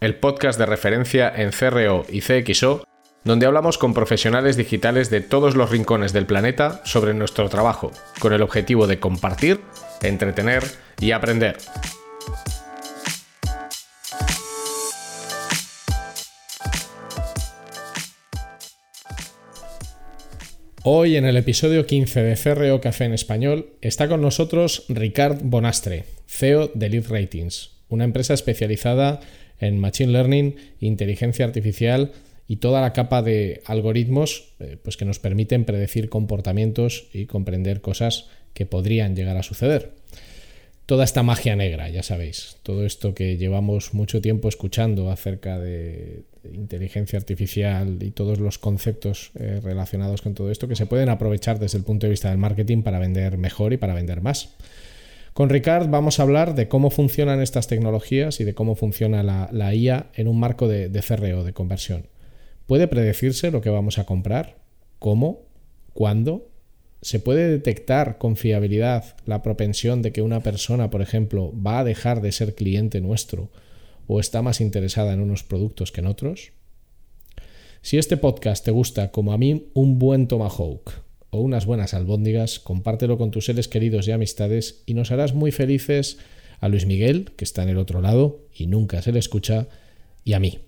el podcast de referencia en CRO y CXO, donde hablamos con profesionales digitales de todos los rincones del planeta sobre nuestro trabajo, con el objetivo de compartir, entretener y aprender. Hoy en el episodio 15 de CRO Café en Español está con nosotros Ricard Bonastre, CEO de Lead Ratings, una empresa especializada en Machine Learning, inteligencia artificial y toda la capa de algoritmos eh, pues que nos permiten predecir comportamientos y comprender cosas que podrían llegar a suceder. Toda esta magia negra, ya sabéis, todo esto que llevamos mucho tiempo escuchando acerca de, inteligencia artificial y todos los conceptos eh, relacionados con todo esto que se pueden aprovechar desde el punto de vista del marketing para vender mejor y para vender más. Con Ricard vamos a hablar de cómo funcionan estas tecnologías y de cómo funciona la, IA en un marco de, de CRO, de conversión. ¿Puede predecirse lo que vamos a comprar? ¿Cómo? ¿Cuándo? ¿Se puede detectar con fiabilidad la propensión de que una persona, por ejemplo, va a dejar de ser cliente nuestro o está más interesada en unos productos que en otros? Si este podcast te gusta como a mí un buen tomahawk o unas buenas albóndigas, compártelo con tus seres queridos y amistades y nos harás muy felices a Luis Miguel, que está en el otro lado y nunca se le escucha, y a mí.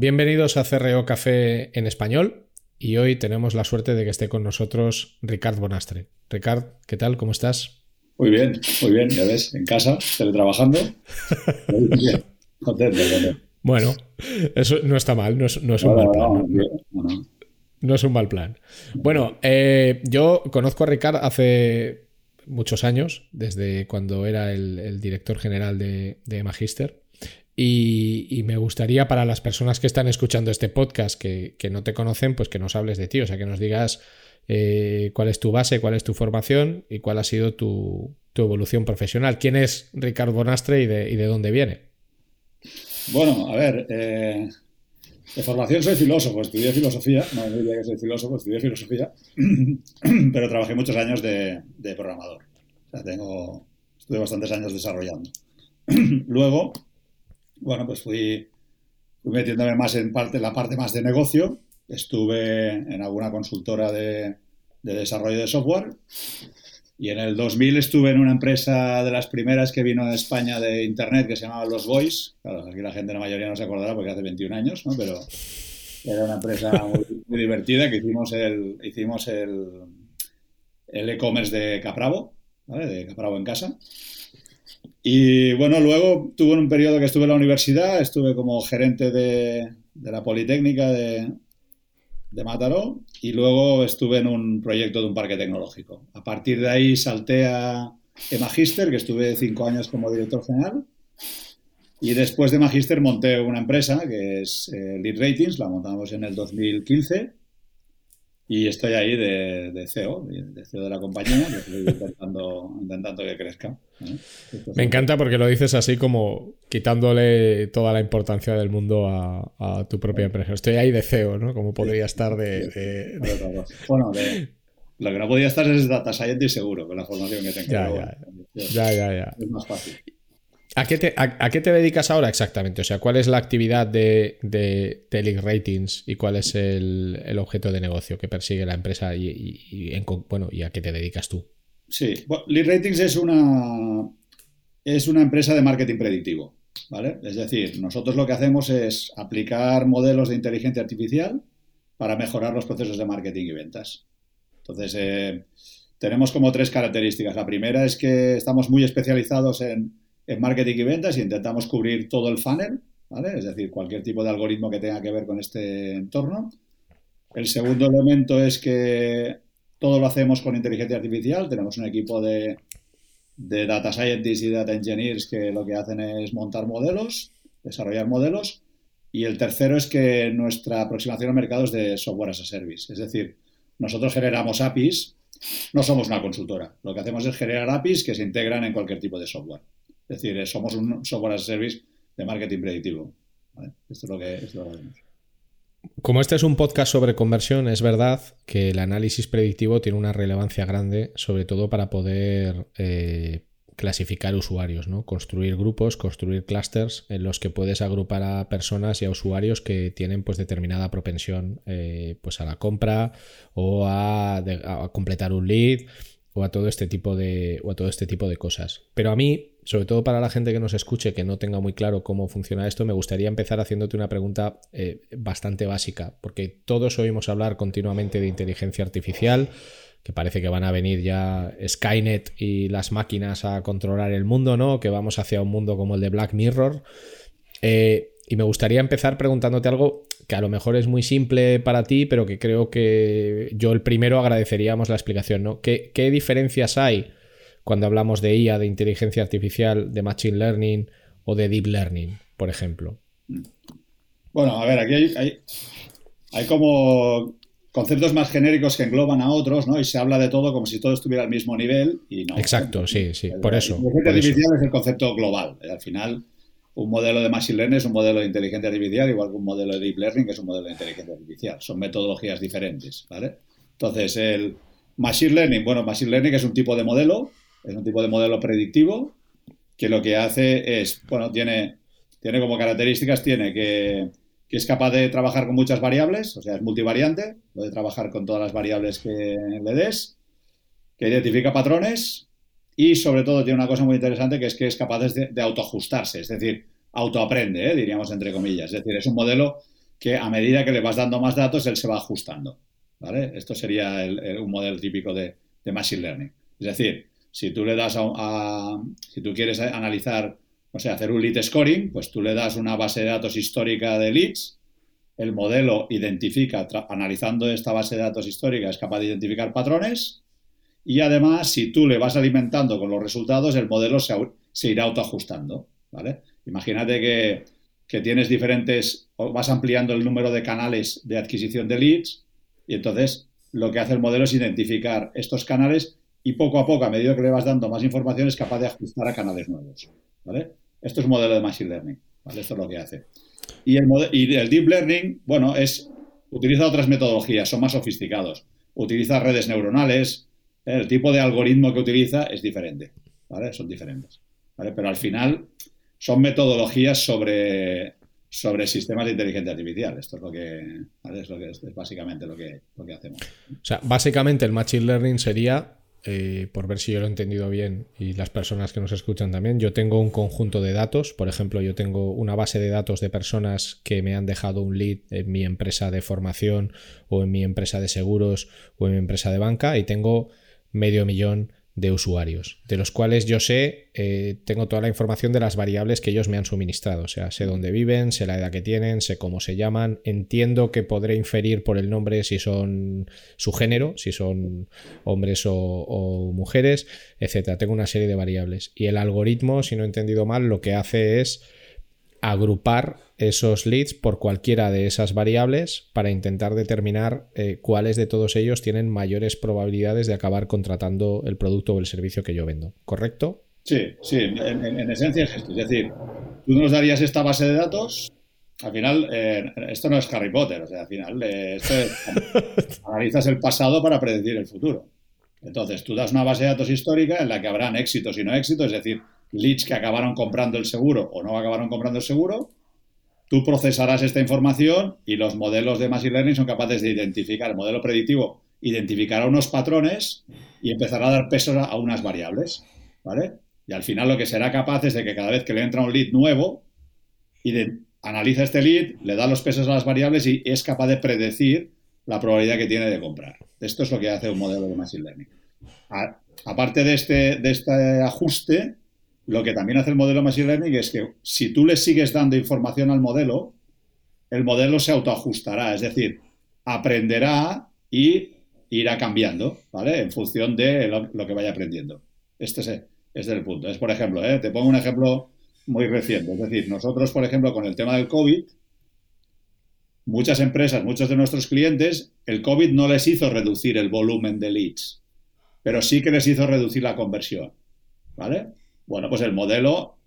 Bienvenidos a CRO Café en español y hoy tenemos la suerte de que esté con nosotros Ricard Bonastre. Ricard, ¿qué tal? ¿Cómo estás? Muy bien, muy bien, ya ves, en casa, teletrabajando. Bueno, eso no está mal, no es, un mal plan. No, es un mal plan. Bueno, eh, yo conozco a Ricard hace muchos años, desde cuando era el, director general de, de Magister. Y, me gustaría para las personas que están escuchando este podcast que, no te conocen, pues que nos hables de ti, o sea, que nos digas eh, cuál es tu base, cuál es tu formación y cuál ha sido tu, evolución profesional. ¿Quién es Ricardo Bonastre y de, dónde viene? Bueno, a ver, eh, de formación soy filósofo, estudié filosofía, no diría que soy filósofo, estudié filosofía, pero trabajé muchos años de, de programador. O sea, tengo, estuve bastantes años desarrollando. Luego, bueno, pues fui, metiéndome más en parte, la parte más de negocio. Estuve en alguna consultora de, desarrollo de software y en el 2000 estuve en una empresa de las primeras que vino de España de Internet que se llamaba Los Boys. Claro, aquí la gente, la mayoría no se acordará porque hace 21 años, ¿no? Pero era una empresa muy, divertida que hicimos el hicimos el e-commerce de Capravo, ¿vale? De Capravo en casa. Y bueno, luego tuve un periodo que estuve en la universidad, estuve como gerente de, la Politécnica de, de Mataró y luego estuve en un proyecto de un parque tecnológico. A partir de ahí salté a Magister, que estuve cinco años como director general. Y después de Magister monté una empresa que es eh, Lead Ratings, la montamos en el 2015 y estoy ahí de, CEO, de CEO de la compañía, intentando, intentando que crezca. ¿eh? Me encanta porque lo dices así como quitándole toda la importancia del mundo a, tu propia empresa. Estoy ahí de CEO, ¿no? Como podría estar de... Bueno, lo que no podría estar es Data Scientist seguro, con la formación que tengo. Ya, ya, ya, ya. Es más fácil. ¿A qué, te, dedicas ahora exactamente? O sea, ¿cuál es la actividad de, de, Ratings y cuál es el, objeto de negocio que persigue la empresa y, bueno, y a qué te dedicas tú? Sí, bueno, Lead Ratings es una, es una empresa de marketing predictivo, ¿vale? Es decir, nosotros lo que hacemos es aplicar modelos de inteligencia artificial para mejorar los procesos de marketing y ventas. Entonces, eh, tenemos como tres características. La primera es que estamos muy especializados en, marketing y ventas y intentamos cubrir todo el funnel, ¿vale? Es decir, cualquier tipo de algoritmo que tenga que ver con este entorno. El segundo elemento es que todo lo hacemos con inteligencia artificial. Tenemos un equipo de, de data scientists y data engineers que lo que hacen es montar modelos, desarrollar modelos. Y el tercero es que nuestra aproximación al mercado es de software as a service. Es decir, nosotros generamos APIs, no somos una consultora. Lo que hacemos es generar APIs que se integran en cualquier tipo de software. Es decir, somos un software as a service de marketing predictivo. Esto es lo que, es lo que hacemos. Como este es un podcast sobre conversión, es verdad que el análisis predictivo tiene una relevancia grande, sobre todo para poder eh, clasificar usuarios, ¿no? Construir grupos, construir clusters en los que puedes agrupar a personas y a usuarios que tienen pues determinada propensión eh, pues a la compra o a, completar un lead o a todo este tipo de o a todo este tipo de cosas. Pero a mí, sobre todo para la gente que nos escuche que no tenga muy claro cómo funciona esto, me gustaría empezar haciéndote una pregunta eh, bastante básica, porque todos oímos hablar continuamente de inteligencia artificial que parece que van a venir ya Skynet y las máquinas a controlar el mundo, ¿no? Que vamos hacia un mundo como el de Black Mirror. Eh, y me gustaría empezar preguntándote algo que a lo mejor es muy simple para ti, pero que creo que yo el primero agradeceríamos la explicación, ¿no? ¿Qué, diferencias hay cuando hablamos de IA, de inteligencia artificial, de machine learning o de deep learning, por ejemplo? Bueno, a ver, aquí hay, hay como conceptos más genéricos que engloban a otros, ¿no? Y se habla de todo como si todo estuviera al mismo nivel y no. Exacto, sí, sí, por eso. La inteligencia artificial es el concepto global. Al final, un modelo de machine learning es un modelo de inteligencia artificial, igual que un modelo de deep learning que es un modelo de inteligencia artificial. Son metodologías diferentes, ¿vale? Entonces, el machine learning, bueno, machine learning es un tipo de modelo, es un tipo de modelo predictivo que lo que hace es, bueno, tiene, tiene como características, tiene que que es capaz de trabajar con muchas variables, o sea, es multivariante, puede trabajar con todas las variables que le des, que identifica patrones y sobre todo tiene una cosa muy interesante que es que es capaz de, autoajustarse, es decir, autoaprende, ¿eh? diríamos entre comillas. Es decir, es un modelo que a medida que le vas dando más datos, él se va ajustando. ¿vale? Esto sería un modelo típico de, Machine Learning. Es decir, si tú le das a, si tú quieres analizar o sea, hacer un lead scoring, pues tú le das una base de datos histórica de leads, el modelo identifica, analizando esta base de datos histórica, es capaz de identificar patrones y además, si tú le vas alimentando con los resultados, el modelo se, irá autoajustando, ¿vale? Imagínate que, tienes diferentes, vas ampliando el número de canales de adquisición de leads y entonces lo que hace el modelo es identificar estos canales y poco a poco, a medida que le vas dando más información, es capaz de ajustar a canales nuevos. ¿vale? Esto es un modelo de Machine Learning. Esto es lo que hace. Y el, y el Deep Learning, bueno, es, utiliza otras metodologías, son más sofisticados. Utiliza redes neuronales. El tipo de algoritmo que utiliza es diferente, ¿vale? Son diferentes, ¿vale? Pero al final son metodologías sobre, sobre sistemas de inteligencia artificial. Esto es lo que, ¿vale? es, lo que es, básicamente lo que, lo que hacemos. O sea, básicamente el Machine Learning sería eh, por ver si yo lo he entendido bien y las personas que nos escuchan también, yo tengo un conjunto de datos, por ejemplo, yo tengo una base de datos de personas que me han dejado un lead en mi empresa de formación o en mi empresa de seguros o en mi empresa de banca y tengo medio millón de usuarios, de los cuales yo sé, eh, tengo toda la información de las variables que ellos me han suministrado, o sea, sé dónde viven, sé la edad que tienen, sé cómo se llaman, entiendo que podré inferir por el nombre si son su género, si son hombres o, o mujeres, etcétera. Tengo una serie de variables. Y el algoritmo, si no he entendido mal, lo que hace es agrupar esos leads por cualquiera de esas variables para intentar determinar eh, cuáles de todos ellos tienen mayores probabilidades de acabar contratando el producto o el servicio que yo vendo. ¿Correcto? Sí, sí, en, esencia es esto. Es decir, tú nos darías esta base de datos. Al final, eh, esto no es Harry Potter, o sea, al final, eh, esto es, analizas el pasado para predecir el futuro. Entonces, tú das una base de datos histórica en la que habrán éxitos y no éxitos, es decir, leads que acabaron comprando el seguro o no acabaron comprando el seguro, tú procesarás esta información y los modelos de Machine Learning son capaces de identificar, el modelo predictivo identificará unos patrones y empezará a dar peso a, unas variables, ¿vale? Y al final lo que será capaz es de que cada vez que le entra un lead nuevo, analiza este lead, le da los pesos a las variables y es capaz de predecir la probabilidad que tiene de comprar. Esto es lo que hace un modelo de Machine Learning. aparte de este, de este ajuste, lo que también hace el modelo Machine Learning es que si tú le sigues dando información al modelo, el modelo se autoajustará, es decir, aprenderá y irá cambiando, ¿vale? En función de lo, que vaya aprendiendo. Este es, es el punto. Es, por ejemplo, ¿eh? te pongo un ejemplo muy reciente. Es decir, nosotros, por ejemplo, con el tema del COVID, muchas empresas, muchos de nuestros clientes, el COVID no les hizo reducir el volumen de leads, pero sí que les hizo reducir la conversión. ¿Vale? Bueno, pues el modelo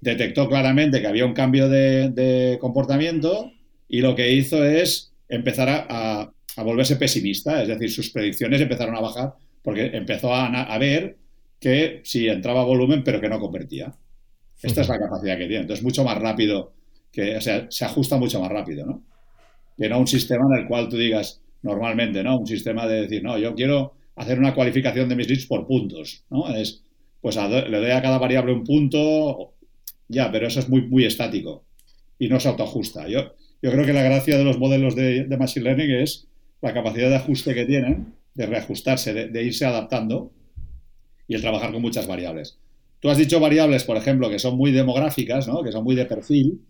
detectó claramente que había un cambio de, comportamiento y lo que hizo es empezar a, volverse pesimista, es decir, sus predicciones empezaron a bajar porque empezó a, ver que sí entraba volumen pero que no convertía. Esta es la capacidad que tiene. Entonces, mucho más rápido, que, o sea, se ajusta mucho más rápido, ¿no? Que no un sistema en el cual tú digas, normalmente, ¿no? Un sistema de decir, no, yo quiero hacer una cualificación de mis leads por puntos, ¿no? Es, pues le doy a cada variable un punto, ya, pero eso es muy, muy estático y no se autoajusta. Yo, yo creo que la gracia de los modelos de, Machine Learning es la capacidad de ajuste que tienen, de reajustarse, de, irse adaptando y el trabajar con muchas variables. Tú has dicho variables, por ejemplo, que son muy demográficas, ¿no? que son muy de perfil,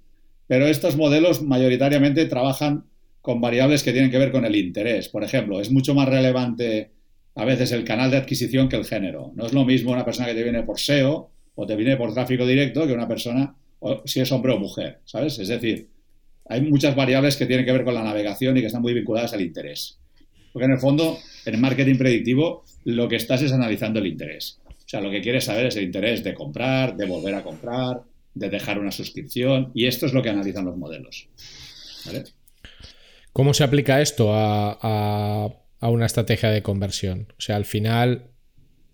pero estos modelos mayoritariamente trabajan con variables que tienen que ver con el interés. Por ejemplo, es mucho más relevante a veces el canal de adquisición que el género. No es lo mismo una persona que te viene por SEO o te viene por tráfico directo que una persona, si es hombre o mujer, ¿sabes? Es decir, hay muchas variables que tienen que ver con la navegación y que están muy vinculadas al interés. Porque en el fondo, en marketing predictivo, lo que estás es analizando el interés. O sea, lo que quieres saber es el interés de comprar, de volver a comprar, de dejar una suscripción, y esto es lo que analizan los modelos. ¿Cómo se aplica esto a una estrategia de conversión. O sea, al final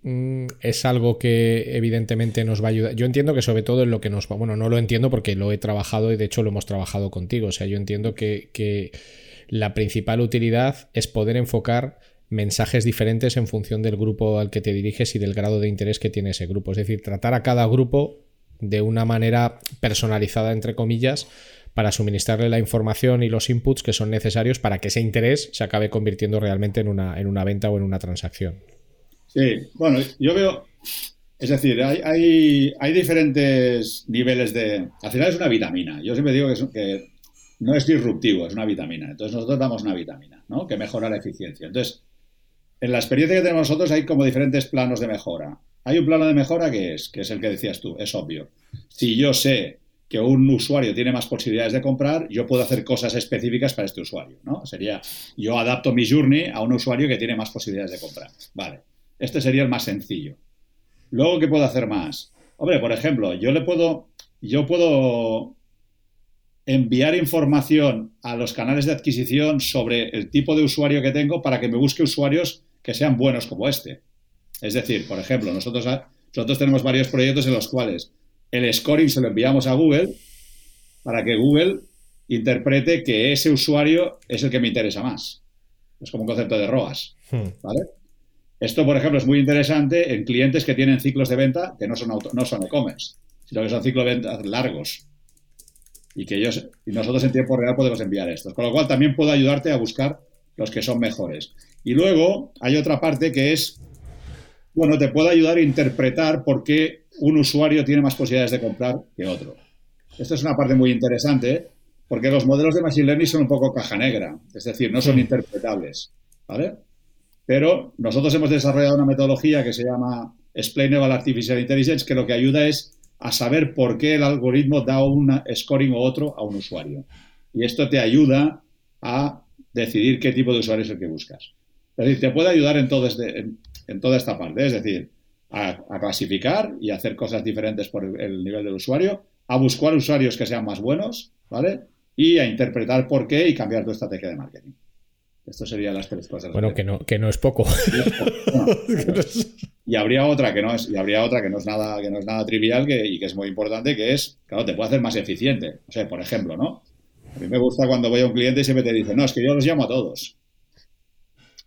mm, es algo que evidentemente nos va a ayudar. Yo entiendo que sobre todo en lo que nos va, bueno, no lo entiendo porque lo he trabajado y de hecho lo hemos trabajado contigo. O sea, yo entiendo que, que la principal utilidad es poder enfocar mensajes diferentes en función del grupo al que te diriges y del grado de interés que tiene ese grupo. Es decir, tratar a cada grupo de una manera personalizada, entre comillas, para suministrarle la información y los inputs que son necesarios para que ese interés se acabe convirtiendo realmente en una, en una venta o en una transacción. Sí, bueno, yo veo, es decir, hay, hay, diferentes niveles de... Al final es una vitamina. Yo siempre digo que, que no es disruptivo, es una vitamina. Entonces nosotros damos una vitamina, ¿no? Que mejora la eficiencia. Entonces, en la experiencia que tenemos nosotros hay como diferentes planos de mejora. Hay un plano de mejora que es, que es el que decías tú, es obvio. Si yo sé que un usuario tiene más posibilidades de comprar, yo puedo hacer cosas específicas para este usuario, ¿no? Sería, yo adapto mi journey a un usuario que tiene más posibilidades de comprar. Vale, este sería el más sencillo. Luego, ¿qué puedo hacer más? Hombre, por ejemplo, yo le puedo, yo puedo enviar información a los canales de adquisición sobre el tipo de usuario que tengo para que me busque usuarios que sean buenos como este. Es decir, por ejemplo, nosotros, nosotros tenemos varios proyectos en los cuales el scoring se lo enviamos a Google para que Google interprete que ese usuario es el que me interesa más. Es como un concepto de ROAS. Hmm. Esto, por ejemplo, es muy interesante en clientes que tienen ciclos de venta que no son, no son e-commerce, sino que son ciclos de venta largos. Y que ellos y nosotros en tiempo real podemos enviar estos. Con lo cual también puedo ayudarte a buscar los que son mejores. Y luego hay otra parte que es, bueno, te puedo ayudar a interpretar por qué un usuario tiene más posibilidades de comprar que otro. Esta es una parte muy interesante porque los modelos de Machine Learning son un poco caja negra, es decir, no son interpretables, ¿vale? Pero nosotros hemos desarrollado una metodología que se llama Explainable Artificial Intelligence que lo que ayuda es a saber por qué el algoritmo da un scoring u otro a un usuario. Y esto te ayuda a decidir qué tipo de usuario es el que buscas. Es decir, te puede ayudar en, todo este, en toda esta parte. Es decir, a, clasificar y hacer cosas diferentes por el, nivel del usuario, a buscar usuarios que sean más buenos, ¿vale? Y a interpretar por qué y cambiar tu estrategia de marketing. Esto serían las tres cosas. Bueno, que no, que no es poco. y habría otra que no es, y habría otra que no es nada, que no es nada trivial que, y que es muy importante, que es, claro, te puede hacer más eficiente. O sea, por ejemplo, ¿no? A mí me gusta cuando voy a un cliente y siempre te dice, no, es que yo los llamo a todos.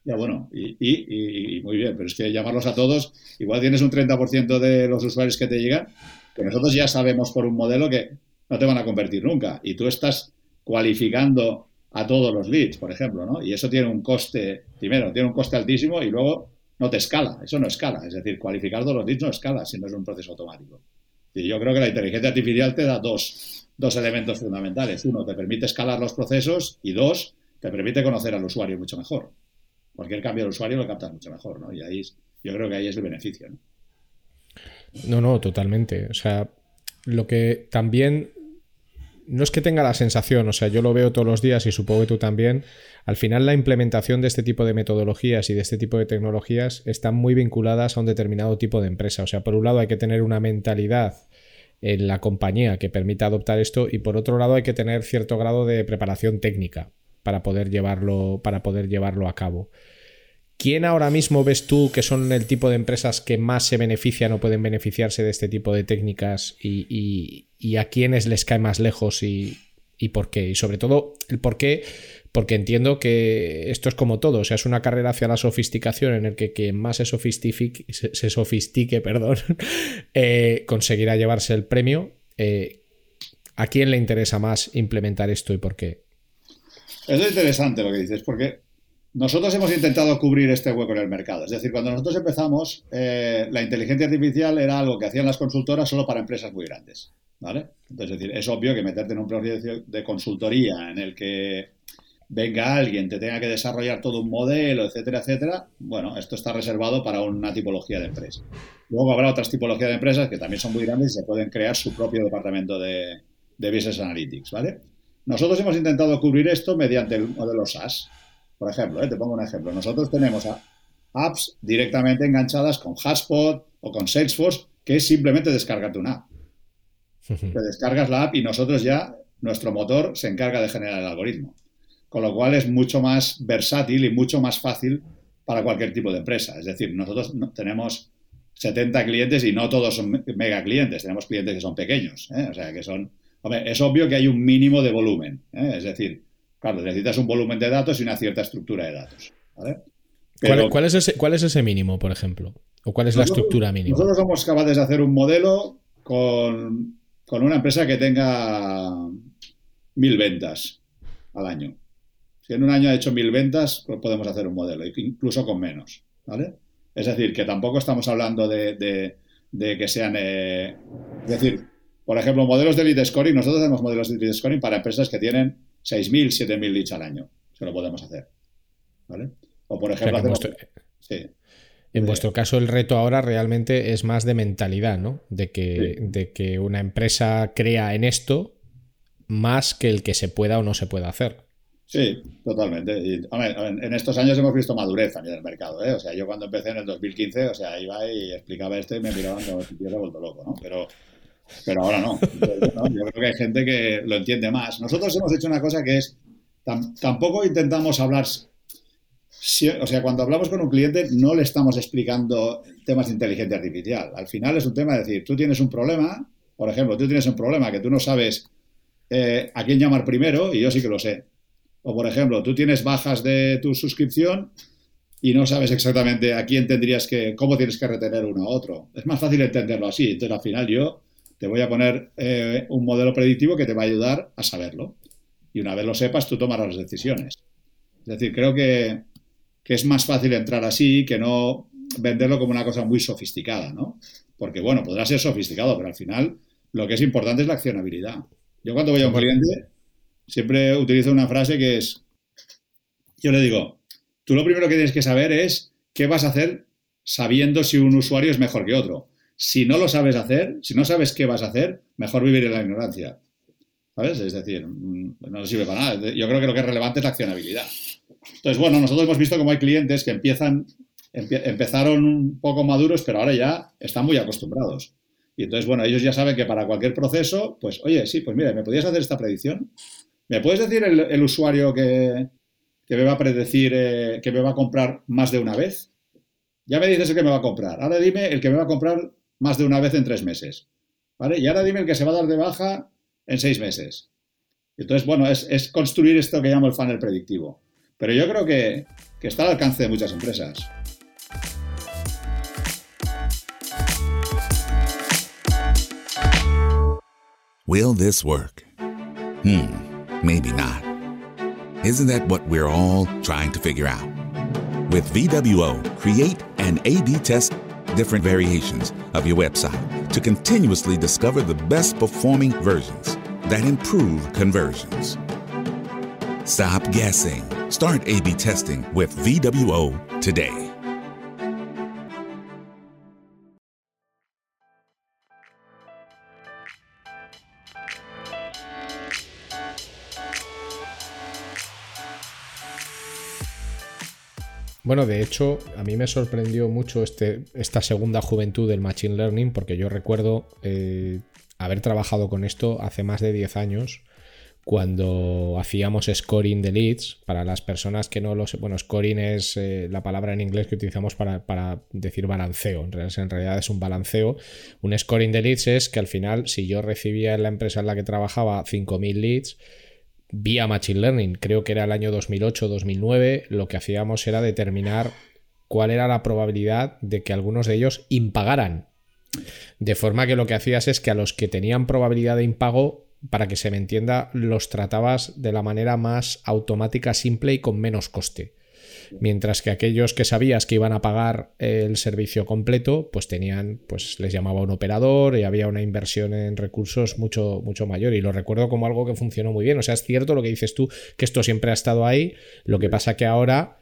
Ya bueno, y, muy bien, pero es que llamarlos a todos, igual tienes un 30% de los usuarios que te llegan, que nosotros ya sabemos por un modelo que no te van a convertir nunca. Y tú estás cualificando a todos los leads, por ejemplo, ¿no? Y eso tiene un coste, primero, tiene un coste altísimo y luego no te escala, eso no escala. Es decir, cualificar todos los leads no escala si no es un proceso automático. Y yo creo que la inteligencia artificial te da dos, dos elementos fundamentales. Uno, te permite escalar los procesos y dos, te permite conocer al usuario mucho mejor. Cualquier cambio del usuario lo captas mucho mejor, ¿no? Y ahí yo creo que ahí es el beneficio, ¿no? No, no, totalmente. O sea, lo que también no es que tenga la sensación, o sea, yo lo veo todos los días y supongo que tú también, al final la implementación de este tipo de metodologías y de este tipo de tecnologías están muy vinculadas a un determinado tipo de empresa. O sea, por un lado hay que tener una mentalidad en la compañía que permita adoptar esto y por otro lado hay que tener cierto grado de preparación técnica para poder llevarlo, para poder llevarlo a cabo. ¿Quién ahora mismo ves tú que son el tipo de empresas que más se benefician o pueden beneficiarse de este tipo de técnicas y, a quiénes les cae más lejos y, por qué? Y sobre todo, el por qué, porque entiendo que esto es como todo, o sea, es una carrera hacia la sofisticación en el que quien más se sofistique, se, perdón, eh, conseguirá llevarse el premio. Eh, ¿A quién le interesa más implementar esto y por qué? Es interesante lo que dices, porque nosotros hemos intentado cubrir este hueco en el mercado. Es decir, cuando nosotros empezamos, eh, la inteligencia artificial era algo que hacían las consultoras solo para empresas muy grandes. ¿vale? Entonces, es decir, es obvio que meterte en un proceso de consultoría en el que venga alguien, te tenga que desarrollar todo un modelo, etcétera, etcétera, bueno, esto está reservado para una tipología de empresa. Luego habrá otras tipologías de empresas que también son muy grandes y se pueden crear su propio departamento de, de Business Analytics, ¿vale? Nosotros hemos intentado cubrir esto mediante el modelo SaaS. Por ejemplo, eh, te pongo un ejemplo. Nosotros tenemos apps directamente enganchadas con HubSpot o con Salesforce, que es simplemente descargarte una app. Te descargas la app y nosotros ya, nuestro motor se encarga de generar el algoritmo. Con lo cual es mucho más versátil y mucho más fácil para cualquier tipo de empresa. Es decir, nosotros tenemos 70 clientes y no todos son mega clientes. Tenemos clientes que son pequeños. ¿eh? O sea, que son... Hombre, es obvio que hay un mínimo de volumen. ¿eh? Es decir, Claro, necesitas un volumen de datos y una cierta estructura de datos. ¿Cuál, es ese, ¿Cuál, es ese, mínimo, por ejemplo? ¿O cuál es la estructura mínima? Nosotros somos capaces de hacer un modelo con, una empresa que tenga mil ventas al año. Si en un año ha hecho mil ventas, pues podemos hacer un modelo, incluso con menos. ¿vale? Es decir, que tampoco estamos hablando de, que sean. Eh, es decir, por ejemplo, modelos de lead scoring. Nosotros tenemos modelos de lead scoring para empresas que tienen 6.000, 7.000 leads al año. Se lo podemos hacer. ¿Vale? O por ejemplo, en, vuestro, caso, el reto ahora realmente es más de mentalidad, ¿no? De que, de que una empresa crea en esto más que el que se pueda o no se pueda hacer. Sí, totalmente. Y, en estos años hemos visto madurez también del mercado. ¿eh? O sea, yo cuando empecé en el 2015, o sea, iba y explicaba esto y me miraban como si hubiera vuelto loco, ¿no? Pero pero ahora no. Yo creo que hay gente que lo entiende más. Nosotros hemos hecho una cosa que es, tampoco intentamos hablar, o sea, cuando hablamos con un cliente no le estamos explicando temas de inteligencia artificial. Al final es un tema de decir, tú tienes un problema, por ejemplo, tú tienes un problema que tú no sabes eh, a quién llamar primero y yo sí que lo sé. O por ejemplo, tú tienes bajas de tu suscripción y no sabes exactamente a quién tendrías que, cómo tienes que retener uno a otro. Es más fácil entenderlo así. Entonces, al final yo te voy a poner eh, un modelo predictivo que te va a ayudar a saberlo. Y una vez lo sepas, tú tomarás las decisiones. Es decir, creo que, es más fácil entrar así que no venderlo como una cosa muy sofisticada, ¿no? Porque, bueno, podrá ser sofisticado, pero al final lo que es importante es la accionabilidad. Yo cuando voy a un cliente siempre utilizo una frase que es, yo le digo, tú lo primero que tienes que saber es qué vas a hacer sabiendo si un usuario es mejor que otro si no lo sabes hacer, si no sabes qué vas a hacer, mejor vivir en la ignorancia. ¿Sabes? Es decir, mm, no sirve para nada. Yo creo que lo que es relevante es la accionabilidad. Entonces, bueno, nosotros hemos visto cómo hay clientes que empiezan, empezaron un poco maduros, pero ahora ya están muy acostumbrados. Y entonces, bueno, ellos ya saben que para cualquier proceso, pues, oye, sí, pues mira, ¿me podías hacer esta predicción? ¿Me puedes decir el, usuario que, me va a predecir eh, que me va a comprar más de una vez? Ya me dices el que me va a comprar. Ahora dime el que me va a comprar más de una vez en tres meses. ¿Vale? Y ahora dime que se va a dar de baja en seis meses. Entonces, bueno, es, construir esto que llamo el funnel predictivo. Pero yo creo que, que está al alcance de muchas empresas. Will this work? Hmm, maybe not. Isn't that what we're all trying to figure out? With VWO, create and A B test different variations of your website to continuously discover the best performing versions that improve conversions. Stop guessing. Start A B testing with VWO today. Bueno, de hecho, a mí me sorprendió mucho este, esta segunda juventud del Machine Learning, porque yo recuerdo eh, haber trabajado con esto hace más de 10 años, cuando hacíamos scoring de leads. Para las personas que no lo sé, bueno, scoring es eh, la palabra en inglés que utilizamos para, para decir balanceo. En realidad, en realidad, es un balanceo. Un scoring de leads es que al final, si yo recibía en la empresa en la que trabajaba 5.000 leads, vía Machine Learning, creo que era el año 2008-2009, lo que hacíamos era determinar cuál era la probabilidad de que algunos de ellos impagaran. De forma que lo que hacías es que a los que tenían probabilidad de impago, para que se me entienda, los tratabas de la manera más automática, simple y con menos coste. Mientras que aquellos que sabías que iban a pagar el servicio completo, pues tenían, pues les llamaba un operador y había una inversión en recursos mucho, mucho mayor. Y lo recuerdo como algo que funcionó muy bien. O sea, es cierto lo que dices tú, que esto siempre ha estado ahí. Lo que pasa que ahora,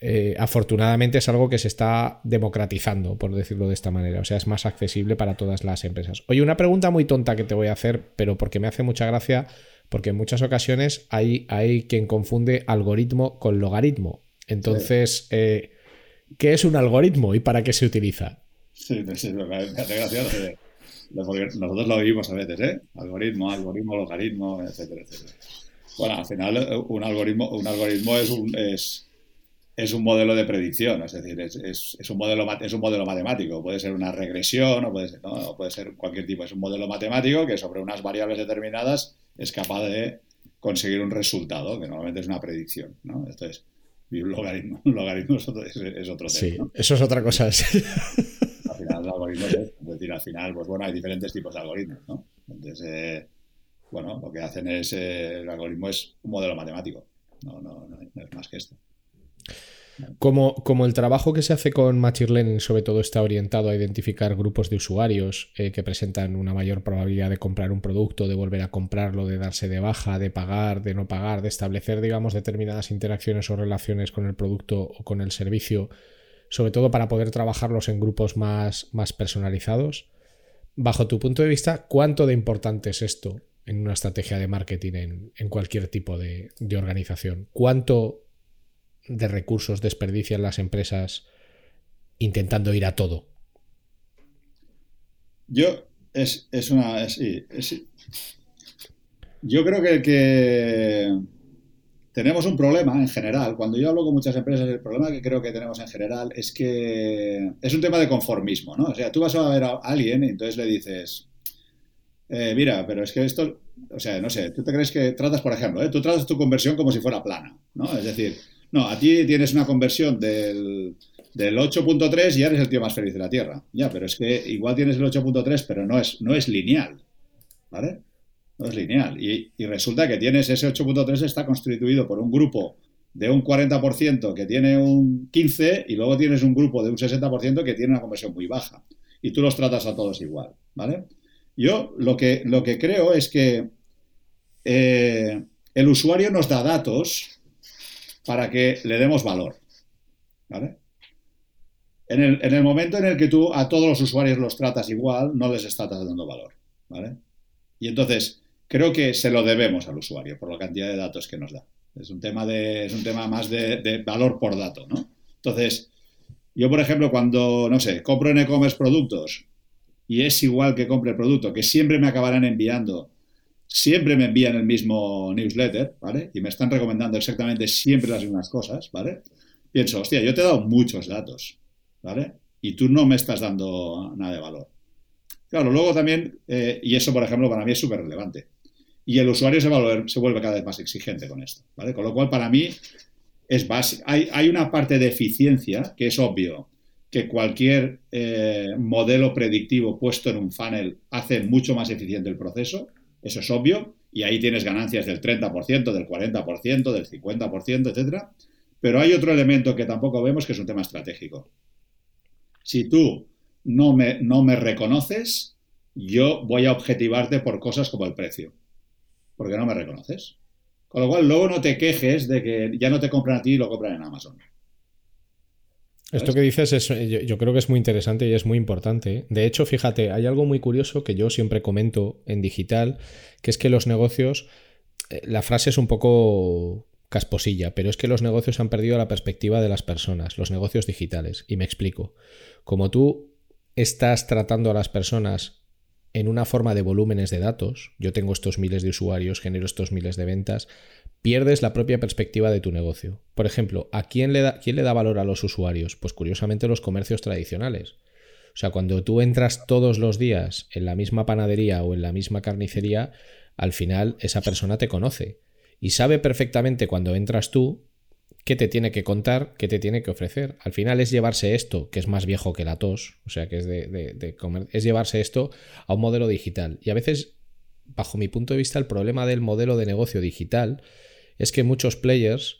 eh, afortunadamente, es algo que se está democratizando, por decirlo de esta manera. O sea, es más accesible para todas las empresas. Oye, una pregunta muy tonta que te voy a hacer, pero porque me hace mucha gracia porque en muchas ocasiones hay, hay, quien confunde algoritmo con logaritmo. Entonces, eh, ¿qué es un algoritmo y para qué se utiliza? Sí, me hace gracia nosotros lo vivimos a veces, ¿eh? Algoritmo, algoritmo, logaritmo, etcétera, etcétera. Bueno, al final un algoritmo, un algoritmo es un, es, un modelo de predicción, es decir, es, un modelo, es un modelo matemático. Puede ser una regresión o puede ser, ¿no? puede ser cualquier tipo. Es un modelo matemático que sobre unas variables determinadas es capaz de conseguir un resultado, que normalmente es una predicción. ¿no? Entonces, y un logaritmo, un logaritmo es, otro, es, otro tema. Sí, eso es otra cosa. Sí. Al final, el algoritmo es, decir, al final, pues bueno, hay diferentes tipos de algoritmos, ¿no? Entonces, eh, bueno, lo que hacen es, eh, el algoritmo es un modelo matemático, no, no, no, no es más que esto. Como, como, el trabajo que se hace con Machine Learning sobre todo está orientado a identificar grupos de usuarios eh, que presentan una mayor probabilidad de comprar un producto, de volver a comprarlo, de darse de baja, de pagar, de no pagar, de establecer, digamos, determinadas interacciones o relaciones con el producto o con el servicio, sobre todo para poder trabajarlos en grupos más, más personalizados. Bajo tu punto de vista, ¿cuánto de importante es esto en una estrategia de marketing en, en cualquier tipo de, de organización? ¿Cuánto de recursos desperdician las empresas intentando ir a todo? Yo, es, es una. yo creo que, que tenemos un problema en general. Cuando yo hablo con muchas empresas, el problema que creo que tenemos en general es que es un tema de conformismo, ¿no? O sea, tú vas a ver a alguien y entonces le dices, eh, mira, pero es que esto, o sea, no sé, tú te crees que tratas, por ejemplo, ¿eh? tú tratas tu conversión como si fuera plana, ¿no? Es decir, no, a ti tienes una conversión del, del 8.3 y eres el tío más feliz de la Tierra. Ya, pero es que igual tienes el 8.3, pero no es, no es lineal. ¿Vale? No es lineal. Y, y resulta que tienes ese 8.3 está constituido por un grupo de un 40% que tiene un 15 y luego tienes un grupo de un 60% que tiene una conversión muy baja. Y tú los tratas a todos igual. ¿Vale? Yo lo que, lo que creo es que eh, el usuario nos da datos para que le demos valor. ¿Vale? En el, momento en el que tú a todos los usuarios los tratas igual, no les estás dando valor. ¿vale? Y entonces, creo que se lo debemos al usuario por la cantidad de datos que nos da. Es un tema, de, es un tema más de, valor por dato. ¿no? Entonces, yo, por ejemplo, cuando, no sé, compro en e-commerce productos y es igual que compre el producto, que siempre me acabarán enviando siempre me envían el mismo newsletter, ¿vale? Y me están recomendando exactamente siempre las mismas cosas, ¿vale? Pienso, hostia, yo te he dado muchos datos, ¿vale? Y tú no me estás dando nada de valor. Claro, luego también, eh, y eso, por ejemplo, para mí es súper relevante. Y el usuario se, se, vuelve cada vez más exigente con esto, ¿vale? Con lo cual, para mí, es básico. Hay, hay una parte de eficiencia que es obvio que cualquier eh, modelo predictivo puesto en un funnel hace mucho más eficiente el proceso, eso es obvio, y ahí tienes ganancias del 30%, del 40%, del 50%, etcétera. Pero hay otro elemento que tampoco vemos que es un tema estratégico. Si tú no me, no me reconoces, yo voy a objetivarte por cosas como el precio, porque no me reconoces. Con lo cual, luego no te quejes de que ya no te compran a ti y lo compran en Amazon. Esto que dices es, yo, creo que es muy interesante y es muy importante. De hecho, fíjate, hay algo muy curioso que yo siempre comento en digital, que es que los negocios, eh, la frase es un poco casposilla, pero es que los negocios han perdido la perspectiva de las personas, los negocios digitales. Y me explico. Como tú estás tratando a las personas en una forma de volúmenes de datos, yo tengo estos miles de usuarios, genero estos miles de ventas, pierdes la propia perspectiva de tu negocio. Por ejemplo, ¿a quién le, da, quién le da valor a los usuarios? Pues curiosamente los comercios tradicionales. O sea, cuando tú entras todos los días en la misma panadería o en la misma carnicería, al final esa persona te conoce y sabe perfectamente cuando entras tú qué te tiene que contar, qué te tiene que ofrecer. Al final es llevarse esto, que es más viejo que la tos, o sea, que es de, comer, es llevarse esto a un modelo digital. Y a veces, bajo mi punto de vista, el problema del modelo de negocio digital es que muchos players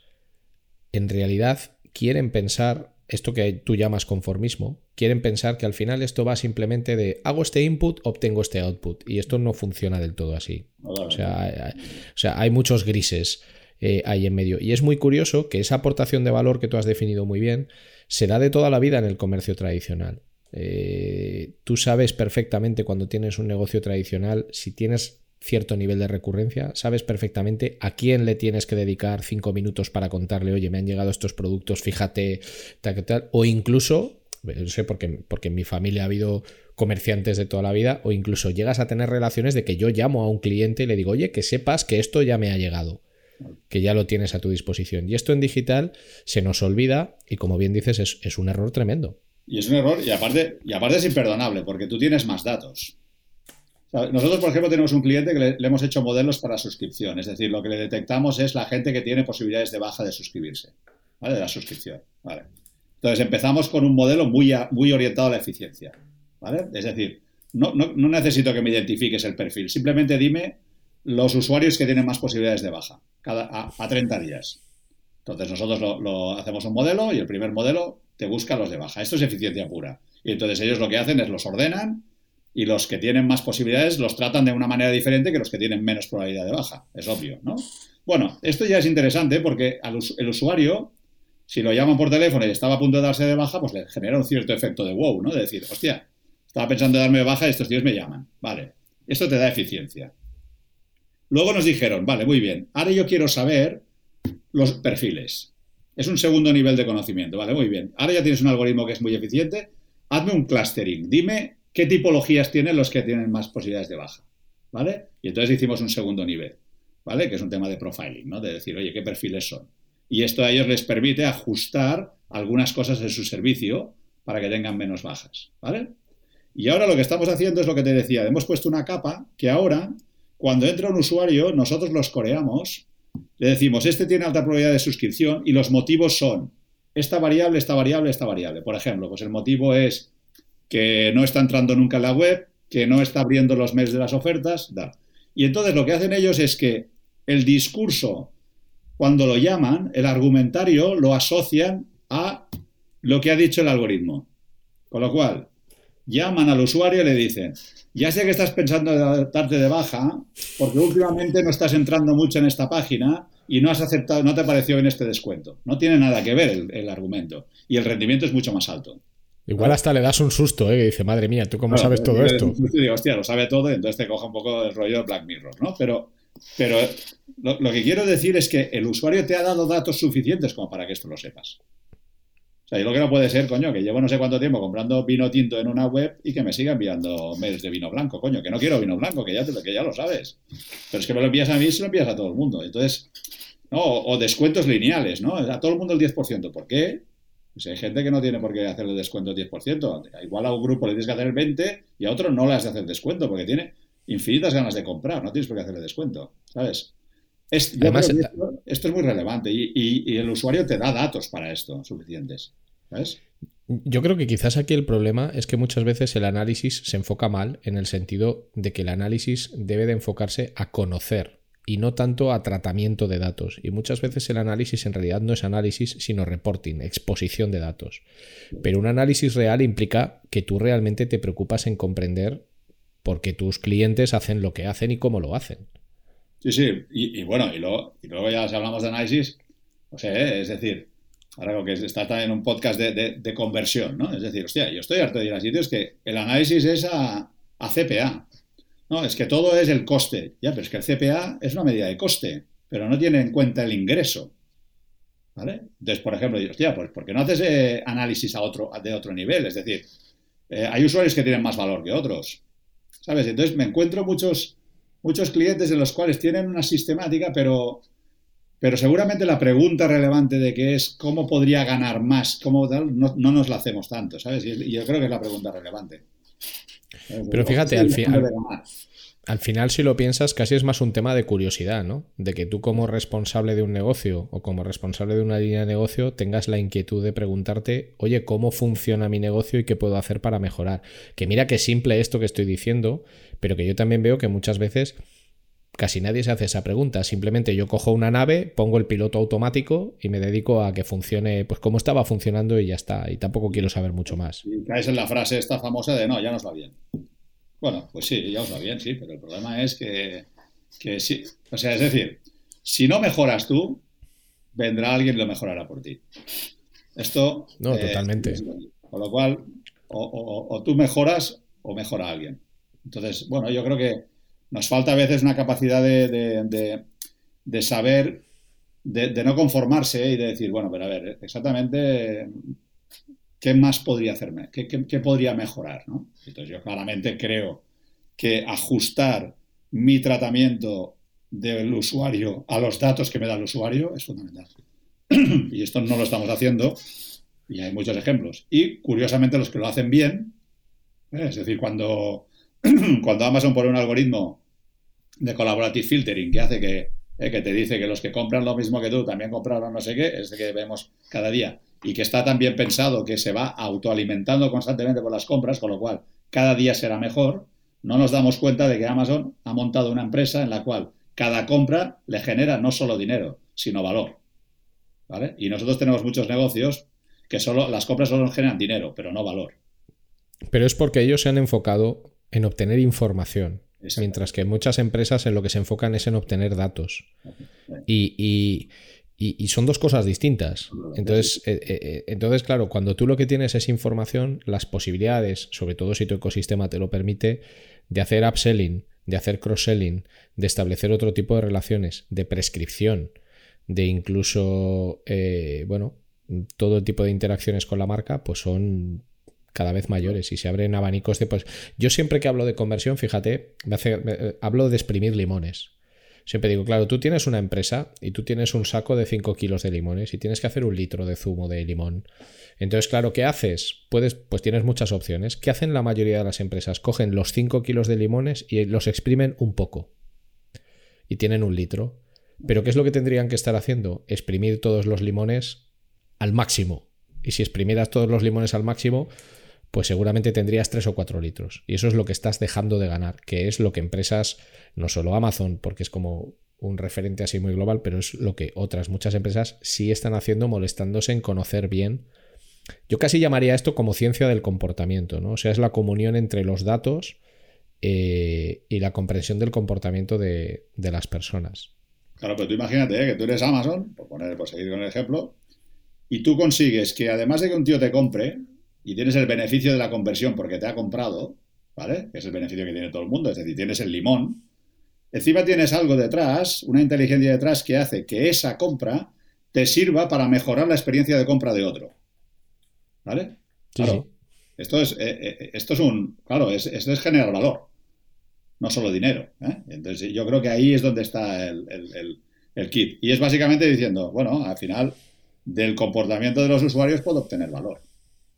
en realidad quieren pensar esto que tú llamas conformismo, quieren pensar que al final esto va simplemente de hago este input, obtengo este output. Y esto no funciona del todo así. O sea, hay, o sea, hay muchos grises eh, ahí en medio. Y es muy curioso que esa aportación de valor que tú has definido muy bien será de toda la vida en el comercio tradicional. Eh, tú sabes perfectamente cuando tienes un negocio tradicional, si tienes cierto nivel de recurrencia, sabes perfectamente a quién le tienes que dedicar cinco minutos para contarle, oye, me han llegado estos productos, fíjate, tal, tal, o incluso, no sé, porque, porque en mi familia ha habido comerciantes de toda la vida, o incluso llegas a tener relaciones de que yo llamo a un cliente y le digo, oye, que sepas que esto ya me ha llegado, que ya lo tienes a tu disposición. Y esto en digital se nos olvida y como bien dices, es, es un error tremendo. Y es un error, y aparte, y aparte es imperdonable, porque tú tienes más datos. Nosotros, por ejemplo, tenemos un cliente que le, hemos hecho modelos para suscripción. Es decir, lo que le detectamos es la gente que tiene posibilidades de baja de suscribirse, ¿vale? De la suscripción, ¿vale? Entonces, empezamos con un modelo muy, muy orientado a la eficiencia, ¿vale? Es decir, no, necesito que me identifiques el perfil, simplemente dime los usuarios que tienen más posibilidades de baja cada, a, 30 días. Entonces, nosotros lo, hacemos un modelo y el primer modelo te busca los de baja. Esto es eficiencia pura. Y entonces ellos lo que hacen es los ordenan y los que tienen más posibilidades los tratan de una manera diferente que los que tienen menos probabilidad de baja. Es obvio, ¿no? Bueno, esto ya es interesante porque el usuario, si lo llaman por teléfono y estaba a punto de darse de baja, pues le genera un cierto efecto de wow, ¿no? De decir, hostia, estaba pensando en darme de baja y estos tíos me llaman. Vale, esto te da eficiencia. Luego nos dijeron, vale, muy bien, ahora yo quiero saber los perfiles. Es un segundo nivel de conocimiento, vale, muy bien. Ahora ya tienes un algoritmo que es muy eficiente, hazme un clustering, dime qué tipologías tienen los que tienen más posibilidades de baja, ¿vale? Y entonces hicimos un segundo nivel, ¿vale? Que es un tema de profiling, ¿no? De decir, oye, ¿qué perfiles son? Y esto a ellos les permite ajustar algunas cosas en su servicio para que tengan menos bajas, ¿vale? Y ahora lo que estamos haciendo es lo que te decía, hemos puesto una capa que ahora, cuando entra un usuario, nosotros los coreamos, le decimos, este tiene alta probabilidad de suscripción y los motivos son esta variable, esta variable, esta variable. Por ejemplo, pues el motivo es que no está entrando nunca en la web, que no está abriendo los mails de las ofertas, da. Y entonces lo que hacen ellos es que el discurso, cuando lo llaman, el argumentario lo asocian a lo que ha dicho el algoritmo. Con lo cual, llaman al usuario y le dicen, ya sé que estás pensando en darte de baja, porque últimamente no estás entrando mucho en esta página y no has aceptado, no te pareció en este descuento. No tiene nada que ver el argumento. Y el rendimiento es mucho más alto. Igual hasta le das un susto, ¿eh? Que dice, madre mía, ¿tú cómo sabes todo esto? Y digo, hostia, lo sabe todo, y entonces te coja un poco el rollo de Black Mirror, ¿no? Pero, pero lo, que quiero decir es que el usuario te ha dado datos suficientes como para que esto lo sepas. O sea, y lo que no puede ser, coño, que llevo no sé cuánto tiempo comprando vino tinto en una web y que me siga enviando mails de vino blanco, coño, que no quiero vino blanco, que ya, te, que ya lo sabes. Pero es que me lo envías a mí y se lo envías a todo el mundo. Entonces, no, o descuentos lineales, ¿no? A todo el mundo el 10%. ¿Por qué? Pues hay gente que no tiene por qué hacerle descuento del 10%. Igual a un grupo le tienes que hacer el 20% y a otro no le has de hacer descuento porque tiene infinitas ganas de comprar. No tienes por qué hacerle descuento. ¿Sabes? esto, es muy relevante y, el usuario te da datos para esto suficientes. ¿Sabes? Yo creo que quizás aquí el problema es que muchas veces el análisis se enfoca mal en el sentido de que el análisis debe de enfocarse a conocer y no tanto a tratamiento de datos. Y muchas veces el análisis en realidad no es análisis, sino reporting, exposición de datos. Pero un análisis real implica que tú realmente te preocupas en comprender por qué tus clientes hacen lo que hacen y cómo lo hacen. Sí, sí, y, bueno, y luego, ya si hablamos de análisis, no sé, ¿eh? es decir, ahora que está en un podcast de, conversión, ¿no? Es decir, hostia, yo estoy harto de ir a sitios que el análisis es a CPA. No, es que todo es el coste. Ya, pero es que el CPA es una medida de coste, pero no tiene en cuenta el ingreso. ¿Vale? Entonces, por ejemplo, digo, hostia, pues ¿por qué no haces eh, análisis a otro, de otro nivel? Es decir, eh, hay usuarios que tienen más valor que otros. ¿Sabes? Entonces me encuentro muchos, muchos clientes en los cuales tienen una sistemática, pero, pero seguramente la pregunta relevante de que es cómo podría ganar más, cómo no, no nos la hacemos tanto, ¿sabes? Y yo creo que es la pregunta relevante. Pero fíjate, al, final, al final, si lo piensas, casi es más un tema de curiosidad, ¿no? De que tú como responsable de un negocio o como responsable de una línea de negocio tengas la inquietud de preguntarte, oye, ¿cómo funciona mi negocio y qué puedo hacer para mejorar? Que mira qué simple esto que estoy diciendo, pero que yo también veo que muchas veces casi nadie se hace esa pregunta. Simplemente yo cojo una nave, pongo el piloto automático y me dedico a que funcione, pues como estaba funcionando y ya está. Y tampoco quiero saber mucho más. Y caes en la frase esta famosa de no, ya nos va bien. Bueno, pues sí, ya os va bien, sí, pero el problema es que, que sí. O sea, es decir, si no mejoras tú, vendrá alguien y lo mejorará por ti. Esto. No, eh, totalmente. Con lo cual, o tú mejoras o mejora alguien. Entonces, bueno, yo creo que nos falta a veces una capacidad de, saber, de, no conformarse y de decir, bueno, pero a ver, exactamente qué más podría hacerme, qué, podría mejorar. ¿no? Entonces yo claramente creo que ajustar mi tratamiento del usuario a los datos que me da el usuario es fundamental. y esto no lo estamos haciendo y hay muchos ejemplos. Y curiosamente los que lo hacen bien, ¿eh? es decir, cuando, cuando Amazon pone un algoritmo de collaborative filtering que hace que, eh, que te dice que los que compran lo mismo que tú también compraron no sé qué, es que vemos cada día y que está también pensado que se va autoalimentando constantemente por las compras, con lo cual cada día será mejor, no nos damos cuenta de que Amazon ha montado una empresa en la cual cada compra le genera no solo dinero, sino valor. ¿Vale? Y nosotros tenemos muchos negocios que solo las compras solo generan dinero, pero no valor. Pero es porque ellos se han enfocado en obtener información. Mientras que muchas empresas en lo que se enfocan es en obtener datos. Y, son dos cosas distintas. Entonces, eh, eh, eh, entonces, claro, cuando tú lo que tienes es información, las posibilidades, sobre todo si tu ecosistema te lo permite, de hacer upselling, de hacer cross-selling, de establecer otro tipo de relaciones, de prescripción, de incluso, bueno, todo tipo de interacciones con la marca, pues son cada vez mayores y se abren abanicos de pues yo siempre que hablo de conversión fíjate me hace, hablo de exprimir limones. Siempre digo claro tú tienes una empresa y tú tienes un saco de 5 kilos de limones y tienes que hacer un litro de zumo de limón. Entonces claro qué haces puedes pues tienes muchas opciones. Qué hacen la mayoría de las empresas cogen los 5 kilos de limones y los exprimen un poco y tienen un litro. Pero qué es lo que tendrían que estar haciendo exprimir todos los limones al máximo. Y si exprimieras todos los limones al máximo pues seguramente tendrías 3 o 4 litros. Y eso es lo que estás dejando de ganar, que es lo que empresas, no solo Amazon, porque es como un referente así muy global, pero es lo que otras muchas empresas sí están haciendo molestándose en conocer bien. Yo casi llamaría esto como ciencia del comportamiento, ¿no? O sea, es la comunión entre los datos eh, y la comprensión del comportamiento de, las personas. Claro, pero tú imagínate ¿eh? que tú eres Amazon, por, poner, por seguir con el ejemplo, y tú consigues que además de que un tío te compre, y tienes el beneficio de la conversión porque te ha comprado, ¿vale? Que es el beneficio que tiene todo el mundo, es decir, tienes el limón. Encima tienes algo detrás, una inteligencia detrás que hace que esa compra te sirva para mejorar la experiencia de compra de otro. ¿Vale? claro. Esto es, eh, eh, esto es un. Claro, es, esto es generar valor, no solo dinero. ¿eh? Entonces, yo creo que ahí es donde está el, el kit. Y es básicamente diciendo, bueno, al final, del comportamiento de los usuarios puedo obtener valor.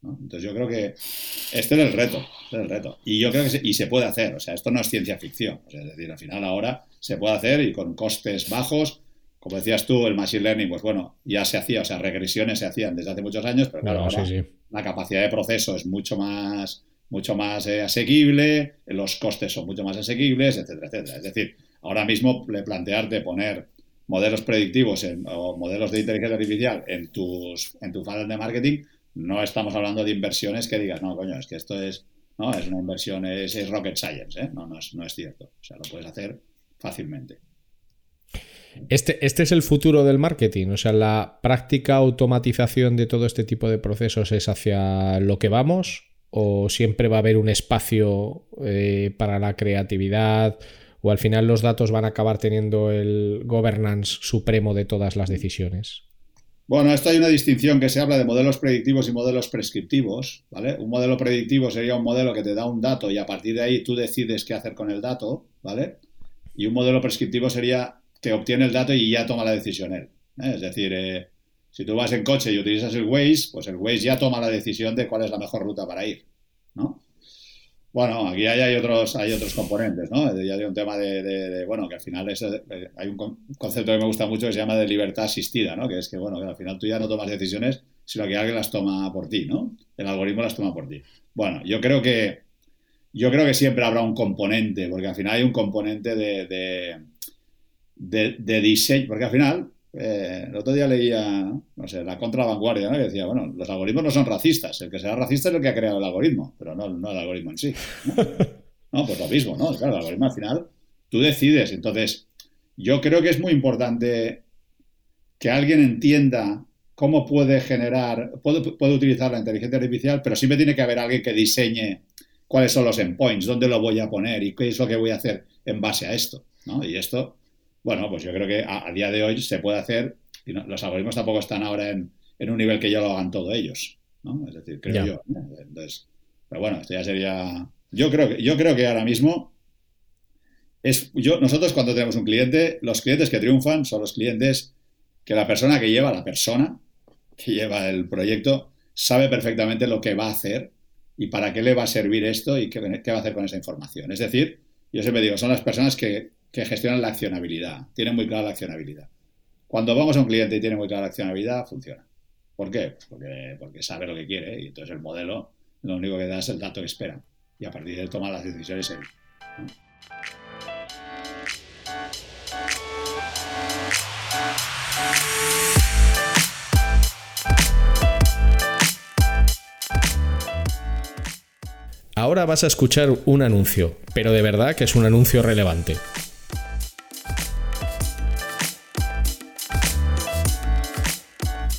Entonces yo creo que este es el reto, este es el reto. Y yo creo que se, y se puede hacer, o sea, esto no es ciencia ficción, es decir, al final ahora se puede hacer y con costes bajos, como decías tú, el machine learning, pues bueno, ya se hacía, o sea, regresiones se hacían desde hace muchos años, pero claro, ahora la capacidad de proceso es mucho más mucho más eh, asequible, los costes son mucho más asequibles, etcétera, etcétera. Es decir, ahora mismo le plantearte poner modelos predictivos o modelos de inteligencia artificial en, tus, en tu funnel de marketing, no estamos hablando de inversiones que digas, no, coño, es que esto es, no, es una inversión, es, rocket science, ¿eh? no, no es, no es cierto. O sea, lo puedes hacer fácilmente. Este, este, es el futuro del marketing, o sea, la práctica automatización de todo este tipo de procesos es hacia lo que vamos o siempre va a haber un espacio eh, para la creatividad o al final los datos van a acabar teniendo el governance supremo de todas las decisiones. Bueno, esto hay una distinción que se habla de modelos predictivos y modelos prescriptivos, ¿vale? Un modelo predictivo sería un modelo que te da un dato y a partir de ahí tú decides qué hacer con el dato, ¿vale? Y un modelo prescriptivo sería que obtiene el dato y ya toma la decisión él. ¿eh? Es decir, eh, si tú vas en coche y utilizas el Waze, pues el Waze ya toma la decisión de cuál es la mejor ruta para ir, ¿no? Bueno, aquí hay, otros, hay otros componentes, ¿no? Ya hay un tema de, bueno, que al final es, eh, hay un concepto que me gusta mucho que se llama de libertad asistida, ¿no? Que es que, bueno, que al final tú ya no tomas decisiones, sino que alguien las toma por ti, ¿no? El algoritmo las toma por ti. Bueno, yo creo que, yo creo que siempre habrá un componente, porque al final hay un componente de de, diseño, porque al final, eh, el otro día leía, no sé, la contravanguardia, ¿no? que decía, bueno, los algoritmos no son racistas, el que sea racista es el que ha creado el algoritmo, pero no, no el algoritmo en sí. ¿no? pues lo mismo, ¿no? Claro, el algoritmo al final tú decides, entonces yo creo que es muy importante que alguien entienda cómo puede generar, puede, puede, utilizar la inteligencia artificial, pero siempre tiene que haber alguien que diseñe cuáles son los endpoints, dónde lo voy a poner y qué es lo que voy a hacer en base a esto. ¿no? Y esto, bueno, pues yo creo que a, día de hoy se puede hacer, y los algoritmos tampoco están ahora en, un nivel que ya lo hagan todo ellos, ¿no? Es decir, creo yo. Entonces, pero bueno, esto ya sería... Yo creo que, yo creo que ahora mismo es, yo, nosotros cuando tenemos un cliente, los clientes que triunfan son los clientes que la persona que lleva, la persona que lleva el proyecto, sabe perfectamente lo que va a hacer y para qué le va a servir esto y qué, qué va a hacer con esa información. Es decir, yo siempre digo, son las personas que que gestionan la accionabilidad, tienen muy clara la accionabilidad. Cuando vamos a un cliente y tiene muy clara la accionabilidad, funciona. ¿Por qué? Pues porque, porque sabe lo que quiere y entonces el modelo lo único que da es el dato que espera y a partir de él toma las decisiones él. Ahora vas a escuchar un anuncio, pero de verdad que es un anuncio relevante.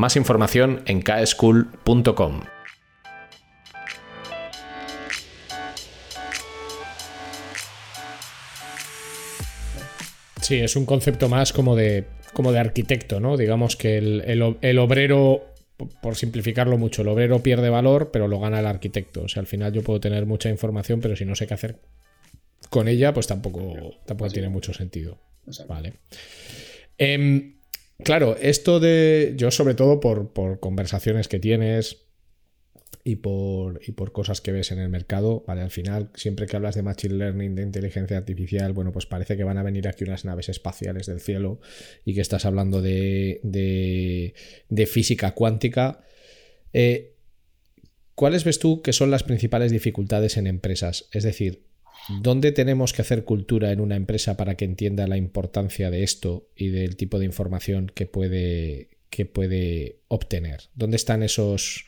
Más información en kschool.com. Sí, es un concepto más como de, como de arquitecto, ¿no? Digamos que el, obrero, por simplificarlo mucho, el obrero pierde valor, pero lo gana el arquitecto. O sea, al final yo puedo tener mucha información, pero si no sé qué hacer con ella, pues tampoco, tampoco tiene mucho sentido. Vale. Em, Claro, esto de. Yo, sobre todo por, conversaciones que tienes y por, y por cosas que ves en el mercado, ¿vale? Al final, siempre que hablas de Machine Learning, de inteligencia artificial, bueno, pues parece que van a venir aquí unas naves espaciales del cielo y que estás hablando de, de, física cuántica. Eh, ¿Cuáles ves tú que son las principales dificultades en empresas? Es decir, ¿Dónde tenemos que hacer cultura en una empresa para que entienda la importancia de esto y del tipo de información que puede, que puede obtener? ¿Dónde están esos,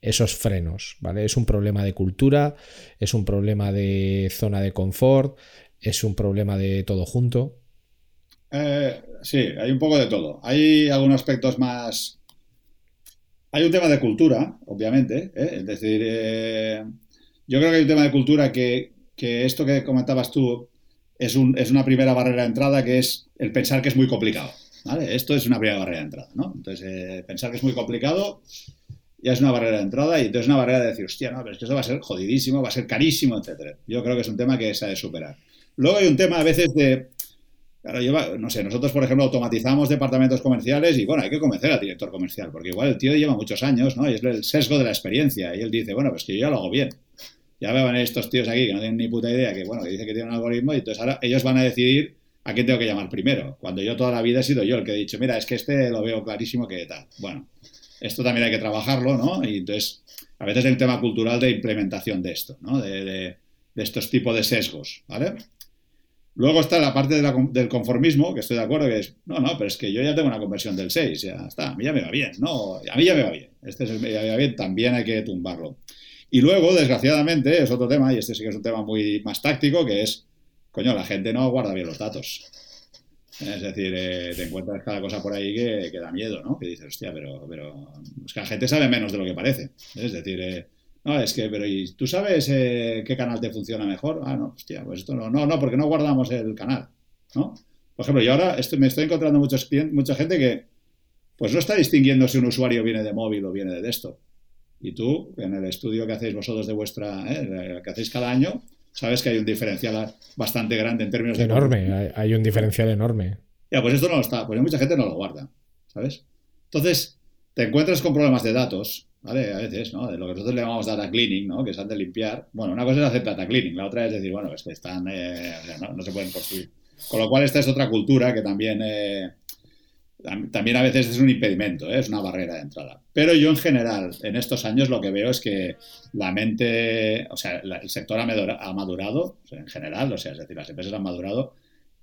esos frenos? ¿vale? ¿Es un problema de cultura? ¿Es un problema de zona de confort? ¿Es un problema de todo junto? Eh, sí, hay un poco de todo. Hay algunos aspectos más... Hay un tema de cultura, obviamente. ¿eh? Es decir, eh, yo creo que hay un tema de cultura que, que esto que comentabas tú es, un, es, una primera barrera de entrada que es el pensar que es muy complicado. ¿vale? Esto es una primera barrera de entrada. ¿no? Entonces, eh, pensar que es muy complicado ya es una barrera de entrada y entonces una barrera de decir, hostia, no, pero es que eso va a ser jodidísimo, va a ser carísimo, etcétera. Yo creo que es un tema que se ha de superar. Luego hay un tema a veces de, Claro, lleva, no sé, nosotros, por ejemplo, automatizamos departamentos comerciales y, bueno, hay que convencer al director comercial, porque igual el tío lleva muchos años, ¿no? Y es el sesgo de la experiencia. Y él dice, bueno, pues que yo ya lo hago bien. Ya veo a estos tíos aquí que no tienen ni puta idea, que, bueno, que dice que tiene un algoritmo, y entonces ahora ellos van a decidir a quién tengo que llamar primero. Cuando yo toda la vida he sido yo el que he dicho, mira, es que este lo veo clarísimo que tal. Bueno, esto también hay que trabajarlo, ¿no? Y entonces, a veces hay un tema cultural de implementación de esto, ¿no? De, de estos tipos de sesgos, ¿vale? Luego está la parte del conformismo, que estoy de acuerdo, que es, no, no, pero es que yo ya tengo una conversión del 6, ya está, a mí ya me va bien, no, a mí ya me va bien, este es el ya me va bien, también hay que tumbarlo. Y luego, desgraciadamente, es otro tema, y este sí que es un tema muy más táctico, que es, coño, la gente no guarda bien los datos. Es decir, eh, te encuentras cada cosa por ahí que, da miedo, ¿no? Que dices, hostia, pero, pero es que la gente sabe menos de lo que parece. Es decir, eh, no, es que, pero ¿y tú sabes eh, qué canal te funciona mejor? Ah, no, hostia, pues esto no, no, no, porque no guardamos el canal, ¿no? Por ejemplo, yo ahora me estoy encontrando muchos mucha gente que pues no está distinguiendo si un usuario viene de móvil o viene de desktop. Y tú, en el estudio que hacéis vosotros de vuestra, eh, que hacéis cada año, sabes que hay un diferencial bastante grande en términos de... Enorme, hay un diferencial enorme. Ya, pues esto no lo está, pues mucha gente no lo guarda, ¿sabes? Entonces, te encuentras con problemas de datos ¿vale? A veces, ¿no? De lo que nosotros le llamamos data cleaning, ¿no? Que es de limpiar. Bueno, una cosa es hacer data cleaning, la otra es decir, bueno, es que están, eh, no, se pueden construir. Con lo cual, esta es otra cultura que también, eh, también a veces es un impedimento, ¿eh? es una barrera de entrada. Pero yo en general, en estos años lo que veo es que la mente, o sea, el sector ha madurado, en general, o sea, es decir, las empresas han madurado.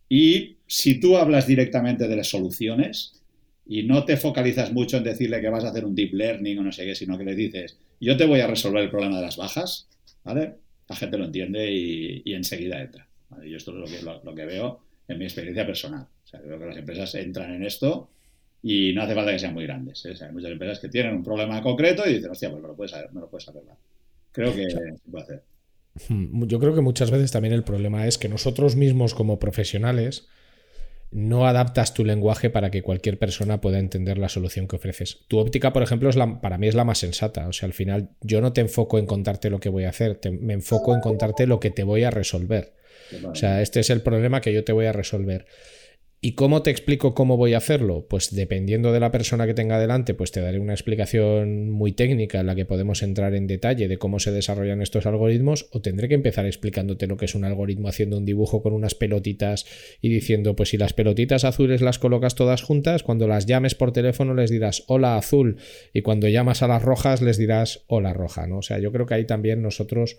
Y si tú hablas directamente de las soluciones, y no te focalizas mucho en decirle que vas a hacer un deep learning o no sé qué, sino que le dices, yo te voy a resolver el problema de las bajas, ¿vale? La gente lo entiende y, enseguida entra. ¿vale? Yo esto es lo que, lo, que veo en mi experiencia personal. Sea, creo que las empresas entran en esto y no hace falta que sean muy grandes. ¿eh? hay muchas empresas que tienen un problema concreto y dicen, hostia, pues me lo puedes, me lo puedes arreglar. Creo que se puede hacer. Hmm, yo creo que muchas veces también el problema es que nosotros mismos como profesionales no adaptas tu lenguaje para que cualquier persona pueda entender la solución que ofreces. Tu óptica, por ejemplo, es la, para mí es la más sensata. O sea, al final yo no te enfoco en contarte lo que voy a hacer, me enfoco en contarte lo que te voy a resolver. O sea, este es el problema que yo te voy a resolver. ¿Y cómo te explico cómo voy a hacerlo? Pues dependiendo de la persona que tenga delante, pues te daré una explicación muy técnica en la que podemos entrar en detalle de cómo se desarrollan estos algoritmos o tendré que empezar explicándote lo que es un algoritmo haciendo un dibujo con unas pelotitas y diciendo, pues si las pelotitas azules las colocas todas juntas, cuando las llames por teléfono les dirás hola azul y cuando llamas a las rojas les dirás hola roja, ¿no? O sea, yo creo que ahí también nosotros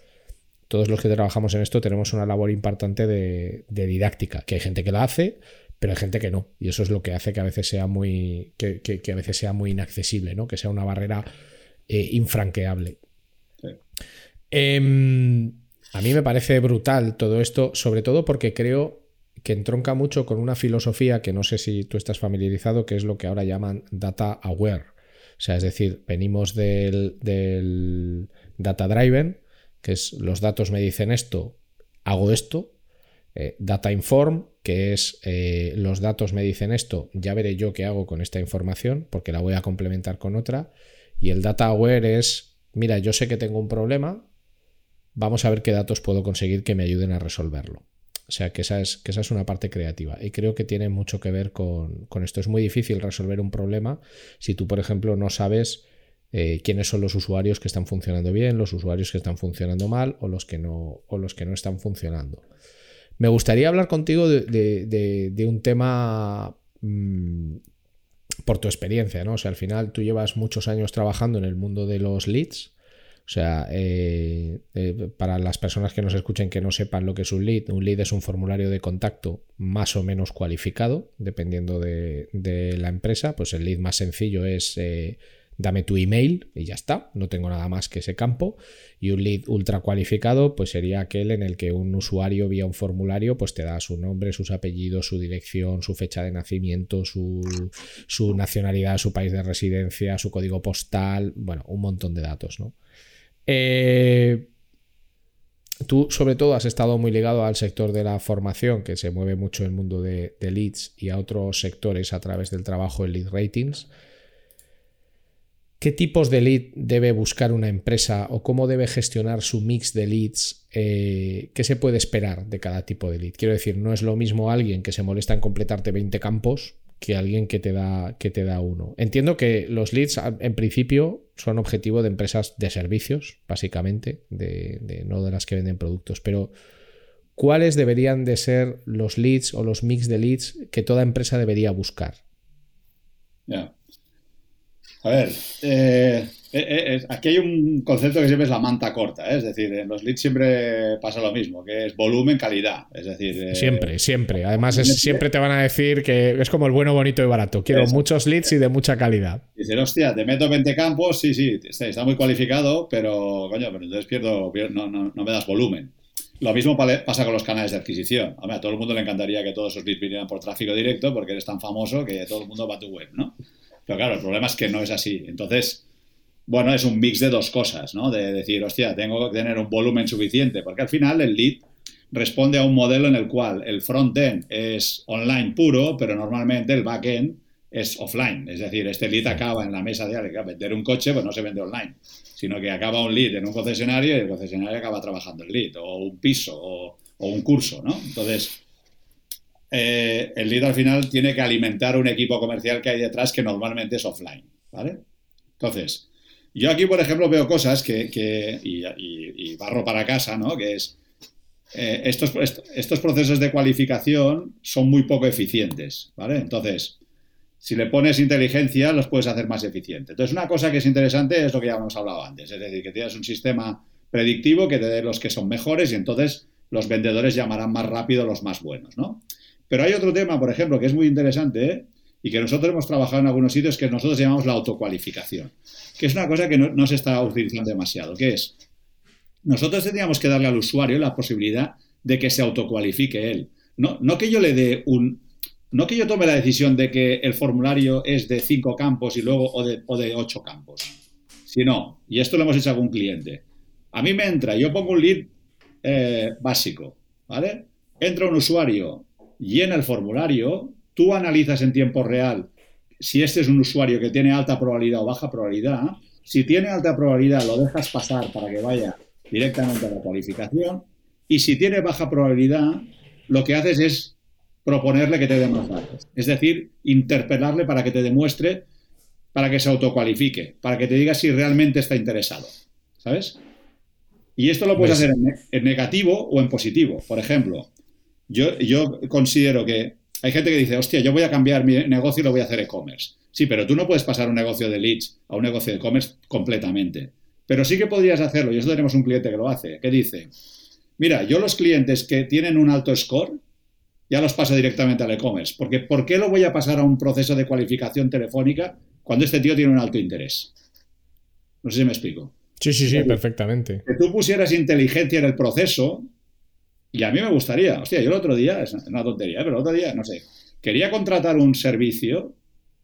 todos los que trabajamos en esto tenemos una labor importante de, de didáctica, que hay gente que la hace, pero hay gente que no. Y eso es lo que hace que a veces sea muy, que, a veces sea muy inaccesible, ¿no? que sea una barrera eh, infranqueable. Em, a mí me parece brutal todo esto, sobre todo porque creo que entronca mucho con una filosofía que no sé si tú estás familiarizado, que es lo que ahora llaman data aware. O sea, es decir, venimos del, del data driven, que es los datos me dicen esto, hago esto, eh, data Inform, que es eh, los datos me dicen esto, ya veré yo qué hago con esta información, porque la voy a complementar con otra. Y el Data Aware es, mira, yo sé que tengo un problema, vamos a ver qué datos puedo conseguir que me ayuden a resolverlo. O sea, que esa es, que esa es una parte creativa. Y creo que tiene mucho que ver con, esto. Es muy difícil resolver un problema si tú, por ejemplo, no sabes eh, quiénes son los usuarios que están funcionando bien, los usuarios que están funcionando mal o los que no, o los que no están funcionando. Me gustaría hablar contigo de, un tema mm, por tu experiencia, ¿no? O sea, al final tú llevas muchos años trabajando en el mundo de los leads. O sea, eh, eh, para las personas que nos escuchen que no sepan lo que es un lead, un lead es un formulario de contacto más o menos cualificado, dependiendo de, la empresa. Pues el lead más sencillo es eh, dame tu email y ya está, no tengo nada más que ese campo. Y un lead ultra cualificado, pues sería aquel en el que un usuario vía un formulario, pues te da su nombre, sus apellidos, su dirección, su fecha de nacimiento, su, nacionalidad, su país de residencia, su código postal, bueno, un montón de datos, ¿no? Eh, tú, sobre todo, has estado muy ligado al sector de la formación, que se mueve mucho el mundo de, de leads y a otros sectores a través del trabajo en lead ratings. ¿Qué tipos de lead debe buscar una empresa o cómo debe gestionar su mix de leads? Eh, ¿Qué se puede esperar de cada tipo de lead? Quiero decir, no es lo mismo alguien que se molesta en completarte 20 campos que alguien que te da, que te da uno. Entiendo que los leads en principio son objetivo de empresas de servicios, básicamente, de, no de las que venden productos, pero ¿cuáles deberían de ser los leads o los mix de leads que toda empresa debería buscar? Ya. A ver, eh, eh, eh, aquí hay un concepto que siempre es la manta corta, es decir, en los leads siempre pasa lo mismo, que es volumen, calidad, es decir... siempre, siempre. Además, siempre te van a decir que es como el bueno, bonito y barato. Quiero muchos leads y de mucha calidad. Dicen, hostia, te meto 20 campos, sí, sí, está, muy cualificado, pero, coño, pero entonces pierdo, no, no, no me das volumen. Lo mismo pasa con los canales de adquisición. a todo el mundo le encantaría que todos esos leads vinieran por tráfico directo porque eres tan famoso que todo el mundo va a tu web, ¿no? Pero claro, el problema es que no es así. Entonces, bueno, es un mix de dos cosas, ¿no? De decir, hostia, tengo que tener un volumen suficiente, porque al final el lead responde a un modelo en el cual el front-end es online puro, pero normalmente el back-end es offline. Es decir, este lead acaba en la mesa de alguien. Vender un coche, pues no se vende online, sino que acaba un lead en un concesionario y el concesionario acaba trabajando el lead, o un piso, o, o un curso, ¿no? Entonces, eh, el lead al final tiene que alimentar un equipo comercial que hay detrás que normalmente es offline, ¿vale? Entonces, yo aquí, por ejemplo, veo cosas que, y, barro para casa, ¿no? Que es, eh, estos, estos procesos de cualificación son muy poco eficientes, ¿vale? Entonces, si le pones inteligencia, los puedes hacer más eficientes. Entonces, una cosa que es interesante es lo que ya hemos hablado antes, es decir, que tienes un sistema predictivo que te dé los que son mejores y entonces los vendedores llamarán más rápido los más buenos, ¿no? Pero hay otro tema, por ejemplo, que es muy interesante ¿eh? y que nosotros hemos trabajado en algunos sitios que nosotros llamamos la autocualificación, que es una cosa que no, se está utilizando demasiado, que es, nosotros tendríamos que darle al usuario la posibilidad de que se autocualifique él. No, no que yo le dé un... No que yo tome la decisión de que el formulario es de cinco campos y luego o de, ocho campos, sino, y esto lo hemos hecho a algún cliente, a mí me entra, yo pongo un lead eh, básico, ¿vale? Entra un usuario llena el formulario, tú analizas en tiempo real si este es un usuario que tiene alta probabilidad o baja probabilidad. Si tiene alta probabilidad, lo dejas pasar para que vaya directamente a la cualificación. Y si tiene baja probabilidad, lo que haces es proponerle que te dé más datos. Es decir, interpelarle para que te demuestre, para que se autocualifique, para que te diga si realmente está interesado. ¿Sabes? Y esto lo puedes hacer en, negativo o en positivo. Por ejemplo, yo, considero que hay gente que dice, hostia, yo voy a cambiar mi negocio y lo voy a hacer e-commerce. Sí, pero tú no puedes pasar un negocio de leads a un negocio de e-commerce completamente. Pero sí que podrías hacerlo, y eso tenemos un cliente que lo hace, que dice, mira, yo los clientes que tienen un alto score, ya los paso directamente al e-commerce. Porque ¿por qué lo voy a pasar a un proceso de cualificación telefónica cuando este tío tiene un alto interés? No sé si me explico. Sí, sí, sí, perfectamente. Que tú pusieras inteligencia en el proceso, y a mí me gustaría, hostia, yo el otro día, es una tontería, pero el otro día, no sé, quería contratar un servicio,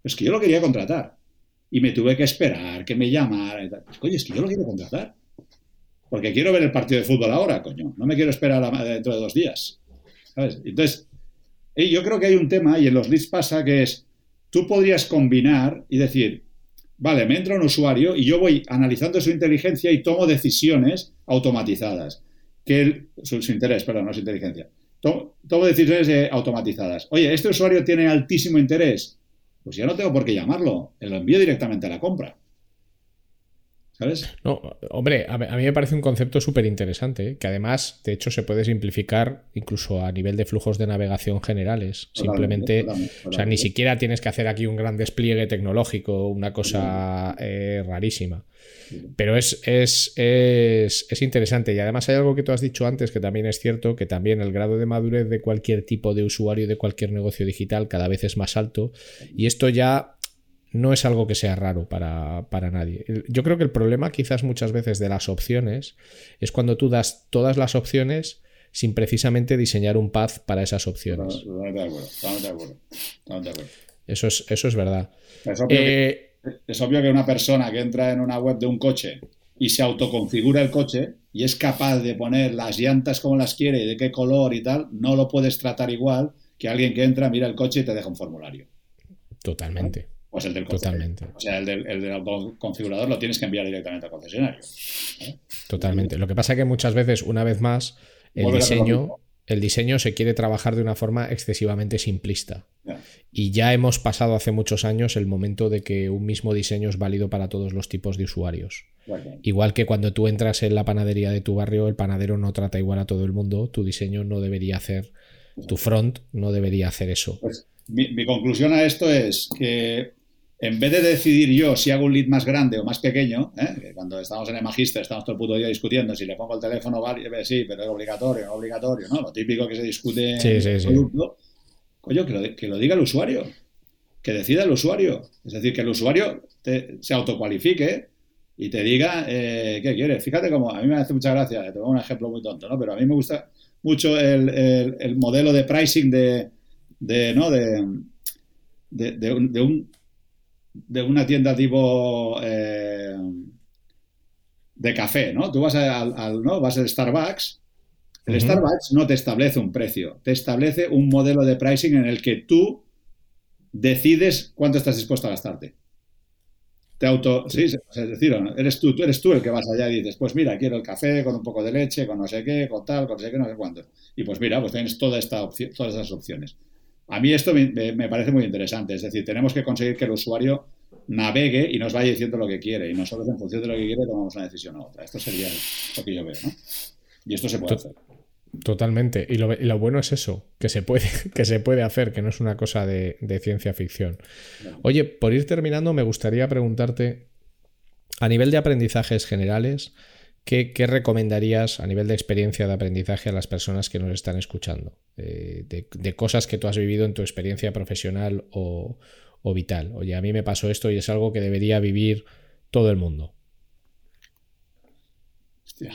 es que yo lo quería contratar. Y me tuve que esperar, que me llamara. Y tal. Pues, coño, es que yo lo quiero contratar. Porque quiero ver el partido de fútbol ahora, coño. No me quiero esperar dentro de dos días. ¿Sabes? Entonces, yo creo que hay un tema, y en los leads pasa, que es, tú podrías combinar y decir, vale, me entra un usuario y yo voy analizando su inteligencia y tomo decisiones automatizadas que su, interés, perdón, no es inteligencia. Tomo, decisiones eh, automatizadas. Oye, este usuario tiene altísimo interés. Pues ya no tengo por qué llamarlo. Lo envío directamente a la compra. ¿Sabes? No, hombre, a, mí me parece un concepto súper interesante, ¿eh? que además, de hecho, se puede simplificar incluso a nivel de flujos de navegación generales. Simplemente, o sea, ni siquiera tienes que hacer aquí un gran despliegue tecnológico, una cosa eh, rarísima. Pero es, es, es, interesante. Y además hay algo que tú has dicho antes que también es cierto, que también el grado de madurez de cualquier tipo de usuario de cualquier negocio digital cada vez es más alto. Y esto ya no es algo que sea raro para, nadie. Yo creo que el problema quizás muchas veces de las opciones es cuando tú das todas las opciones sin precisamente diseñar un path para esas opciones. Estamos de acuerdo, estamos de acuerdo. Eso, es, eso es verdad. Es obvio, que, eh, es obvio que una persona que entra en una web de un coche y se autoconfigura el coche y es capaz de poner las llantas como las quiere y de qué color y tal, no lo puedes tratar igual que alguien que entra, mira el coche y te deja un formulario. Totalmente. Pues el del Totalmente. O sea, el del, el del autoconfigurador lo tienes que enviar directamente al concesionario. Totalmente. Lo que pasa es que muchas veces, una vez más, el Volver diseño, el diseño se quiere trabajar de una forma excesivamente simplista. Y ya hemos pasado hace muchos años el momento de que un mismo diseño es válido para todos los tipos de usuarios. Igual que cuando tú entras en la panadería de tu barrio, el panadero no trata igual a todo el mundo, tu diseño no debería hacer, tu front no debería hacer eso. Pues mi, mi conclusión a esto es que en vez de decidir yo si hago un lead más grande o más pequeño, ¿eh? cuando estamos en el magíster estamos todo el puto día discutiendo si le pongo el teléfono, vale, eh, sí, pero es obligatorio, no obligatorio, ¿no? Lo típico que se discute en Sí, el sí. producto. Coño, que lo, que lo diga el usuario, que decida el usuario. Es decir, que el usuario te- se autocualifique y te diga eh, qué quiere. Fíjate como a mí me hace mucha gracia, te pongo un ejemplo muy tonto, ¿no? Pero a mí me gusta mucho el, el- el modelo de pricing de, de ¿no? De, de, de un, de, un- de una tienda tipo eh, de café, ¿no? Tú vas al, al- ¿no? vas al Starbucks, el. Starbucks no te establece un precio, te establece un modelo de pricing en el que tú decides cuánto estás dispuesto a gastarte. Te auto, sí, es decir, eres tú, tú eres tú el que vas allá y dices, pues mira, quiero el café con un poco de leche, con no sé qué, con tal, con no sé qué, no sé cuánto. Y pues mira, pues tienes toda esta opción, todas esas opciones. A mí esto me, parece muy interesante, es decir, tenemos que conseguir que el usuario navegue y nos vaya diciendo lo que quiere y nosotros en función de lo que quiere tomamos una decisión u otra. Esto sería lo que yo veo, ¿no? Y esto se puede hacer. Totalmente. Y lo, y lo bueno es eso, que se puede, que se puede hacer, que no es una cosa de, de ciencia ficción. Oye, por ir terminando, me gustaría preguntarte, a nivel de aprendizajes generales, ¿qué, qué recomendarías a nivel de experiencia de aprendizaje a las personas que nos están escuchando? Eh, de, de cosas que tú has vivido en tu experiencia profesional o, o vital. Oye, a mí me pasó esto y es algo que debería vivir todo el mundo. Hostia.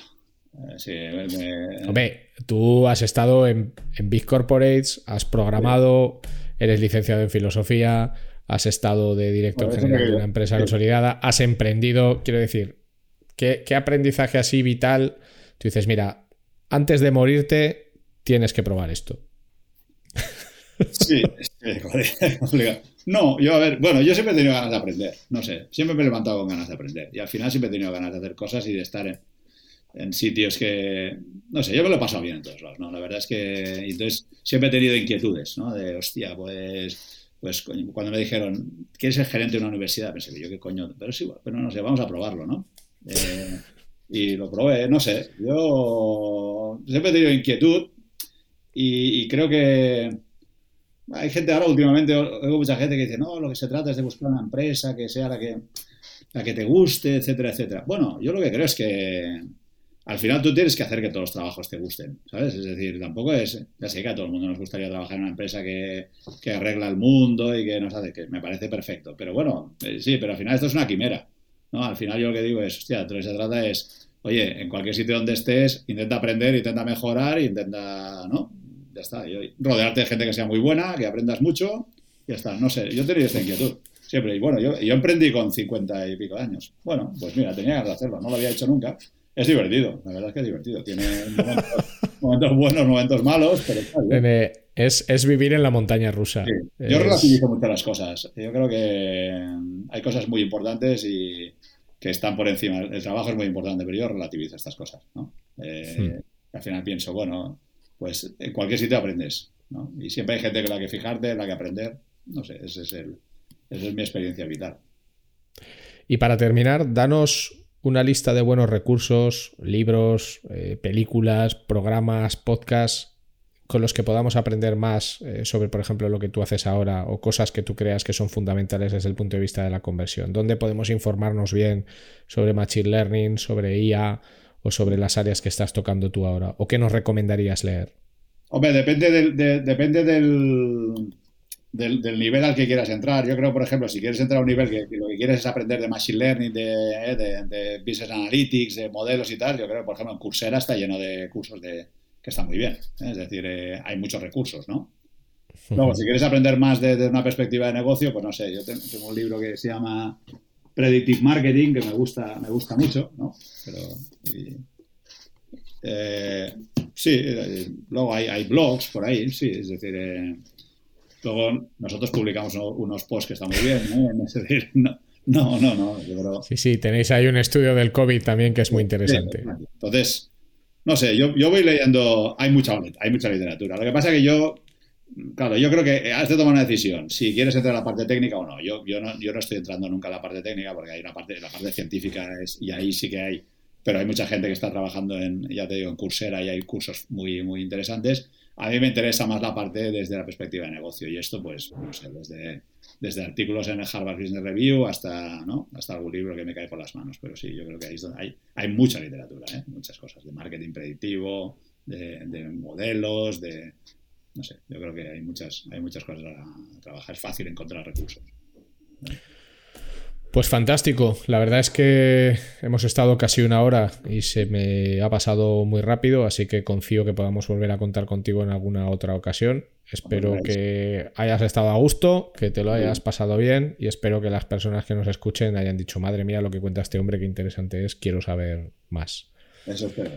Eh, sí, me- Hombre, tú has estado en, en Big Corporates, has programado, eres licenciado en filosofía, has estado de director general de una empresa consolidada, has emprendido, quiero decir, ¿qué, qué aprendizaje así vital? Tú dices, mira, antes de morirte tienes que probar esto. Sí, sí. No, yo a ver, bueno, yo siempre he tenido ganas de aprender, no sé, siempre me he levantado con ganas de aprender y al final siempre he tenido ganas de hacer cosas y de estar en, sitios que, no sé, yo me lo he pasado bien en todos lados, ¿no? La verdad es que, entonces siempre he tenido inquietudes, ¿no? De, hostia, pues, pues cuando me dijeron, ¿quieres ser gerente de una universidad? Pensé, yo qué coño, pero sí, pero no sé, vamos a probarlo, ¿no? Eh, y lo probé, no sé, yo siempre he tenido inquietud y, y creo que hay gente ahora últimamente, oigo mucha gente que dice, no, lo que se trata es de buscar una empresa que sea la que, la que te guste, etcétera, etcétera. Bueno, yo lo que creo es que al final tú tienes que hacer que todos los trabajos te gusten, ¿sabes? Es decir, tampoco es, ya sé que a todo el mundo nos gustaría trabajar en una empresa que, que arregla el mundo y que nos hace, que me parece perfecto. Pero bueno, eh, sí, pero al final esto es una quimera, ¿no? Al final yo lo que digo es, hostia, de lo que se trata es, oye, en cualquier sitio donde estés, intenta aprender, intenta mejorar, intenta, ¿no? Ya está. Yo- rodearte de gente que sea muy buena, que aprendas mucho, ya está. No sé, yo he tenido esta inquietud. Siempre. Y bueno, yo, yo emprendí con 50 y pico de años. Bueno, pues mira, tenía ganas de hacerlo. No lo había hecho nunca. Es divertido. La verdad es que es divertido. Tiene momentos, momentos buenos, momentos malos, pero está bien. Es, es vivir en la montaña rusa. Sí. Yo Es- relativizo mucho las cosas. Yo creo que hay cosas muy importantes y que están por encima. El trabajo es muy importante, pero yo relativizo estas cosas. ¿no? Eh, Al final pienso, bueno, pues en cualquier sitio aprendes. ¿no? Y siempre hay gente con la que fijarte, la que aprender. No sé, ese es el, esa es mi experiencia vital. Y para terminar, danos una lista de buenos recursos, libros, eh, películas, programas, podcasts con los que podamos aprender más eh, sobre, por ejemplo, lo que tú haces ahora o cosas que tú creas que son fundamentales desde el punto de vista de la conversión. ¿Dónde podemos informarnos bien sobre Machine Learning, sobre IA o sobre las áreas que estás tocando tú ahora? ¿O qué nos recomendarías leer? Hombre, depende del, de- depende del, del, nivel al que quieras entrar. Yo creo, por ejemplo, si quieres entrar a un nivel que, que lo que quieres es aprender de Machine Learning, de, eh, de- de Business Analytics, de modelos y tal, yo creo, por ejemplo, en Coursera está lleno de cursos de, que están muy bien. ¿eh? Es decir, eh, hay muchos recursos, ¿no? Luego, si quieres aprender más de, de una perspectiva de negocio, pues no sé, yo tengo, tengo un libro que se llama Predictive Marketing, que me gusta, me gusta mucho, ¿no? Pero, y- eh, sí, luego hay, hay blogs por ahí, sí, es decir, Luego nosotros publicamos unos posts que están muy bien, ¿no? Es decir, no, no, no. Sí, sí, tenéis ahí un estudio del COVID también que es muy interesante. Entonces, no sé, yo, yo voy leyendo, hay mucha, hay mucha literatura. Lo que pasa es que yo, claro, yo creo que has de tomar una decisión, si quieres entrar a la parte técnica o no. Yo, yo no, yo no estoy entrando nunca a la parte técnica porque hay una parte, la parte científica es, y ahí sí que hay, pero hay mucha gente que está trabajando en, ya te digo, en Coursera y hay cursos muy, muy interesantes. A mí me interesa más la parte desde la perspectiva de negocio y esto, pues, no sé, desde, desde artículos en el Harvard Business Review hasta, ¿no? hasta algún libro que me cae por las manos. Pero sí, yo creo que ahí hay, hay mucha literatura, ¿eh? muchas cosas, de marketing predictivo, de, modelos, de... No sé, yo creo que hay muchas, hay muchas cosas a trabajar. Es fácil encontrar recursos. Pues fantástico. La verdad es que hemos estado casi una hora y se me ha pasado muy rápido, así que confío que podamos volver a contar contigo en alguna otra ocasión. Espero que hayas estado a gusto, que te lo hayas pasado bien y espero que las personas que nos escuchen hayan dicho, madre mía, lo que cuenta este hombre, qué interesante es, quiero saber más. Eso espero.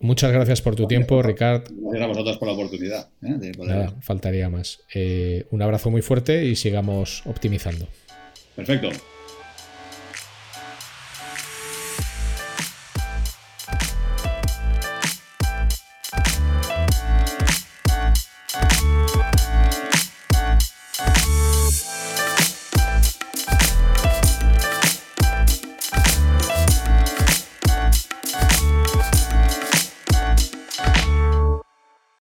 Muchas gracias por tu tiempo, Ricard. Gracias a vosotros por la oportunidad. ¿eh? Nada, faltaría más. Eh, un abrazo muy fuerte y sigamos optimizando. Perfecto.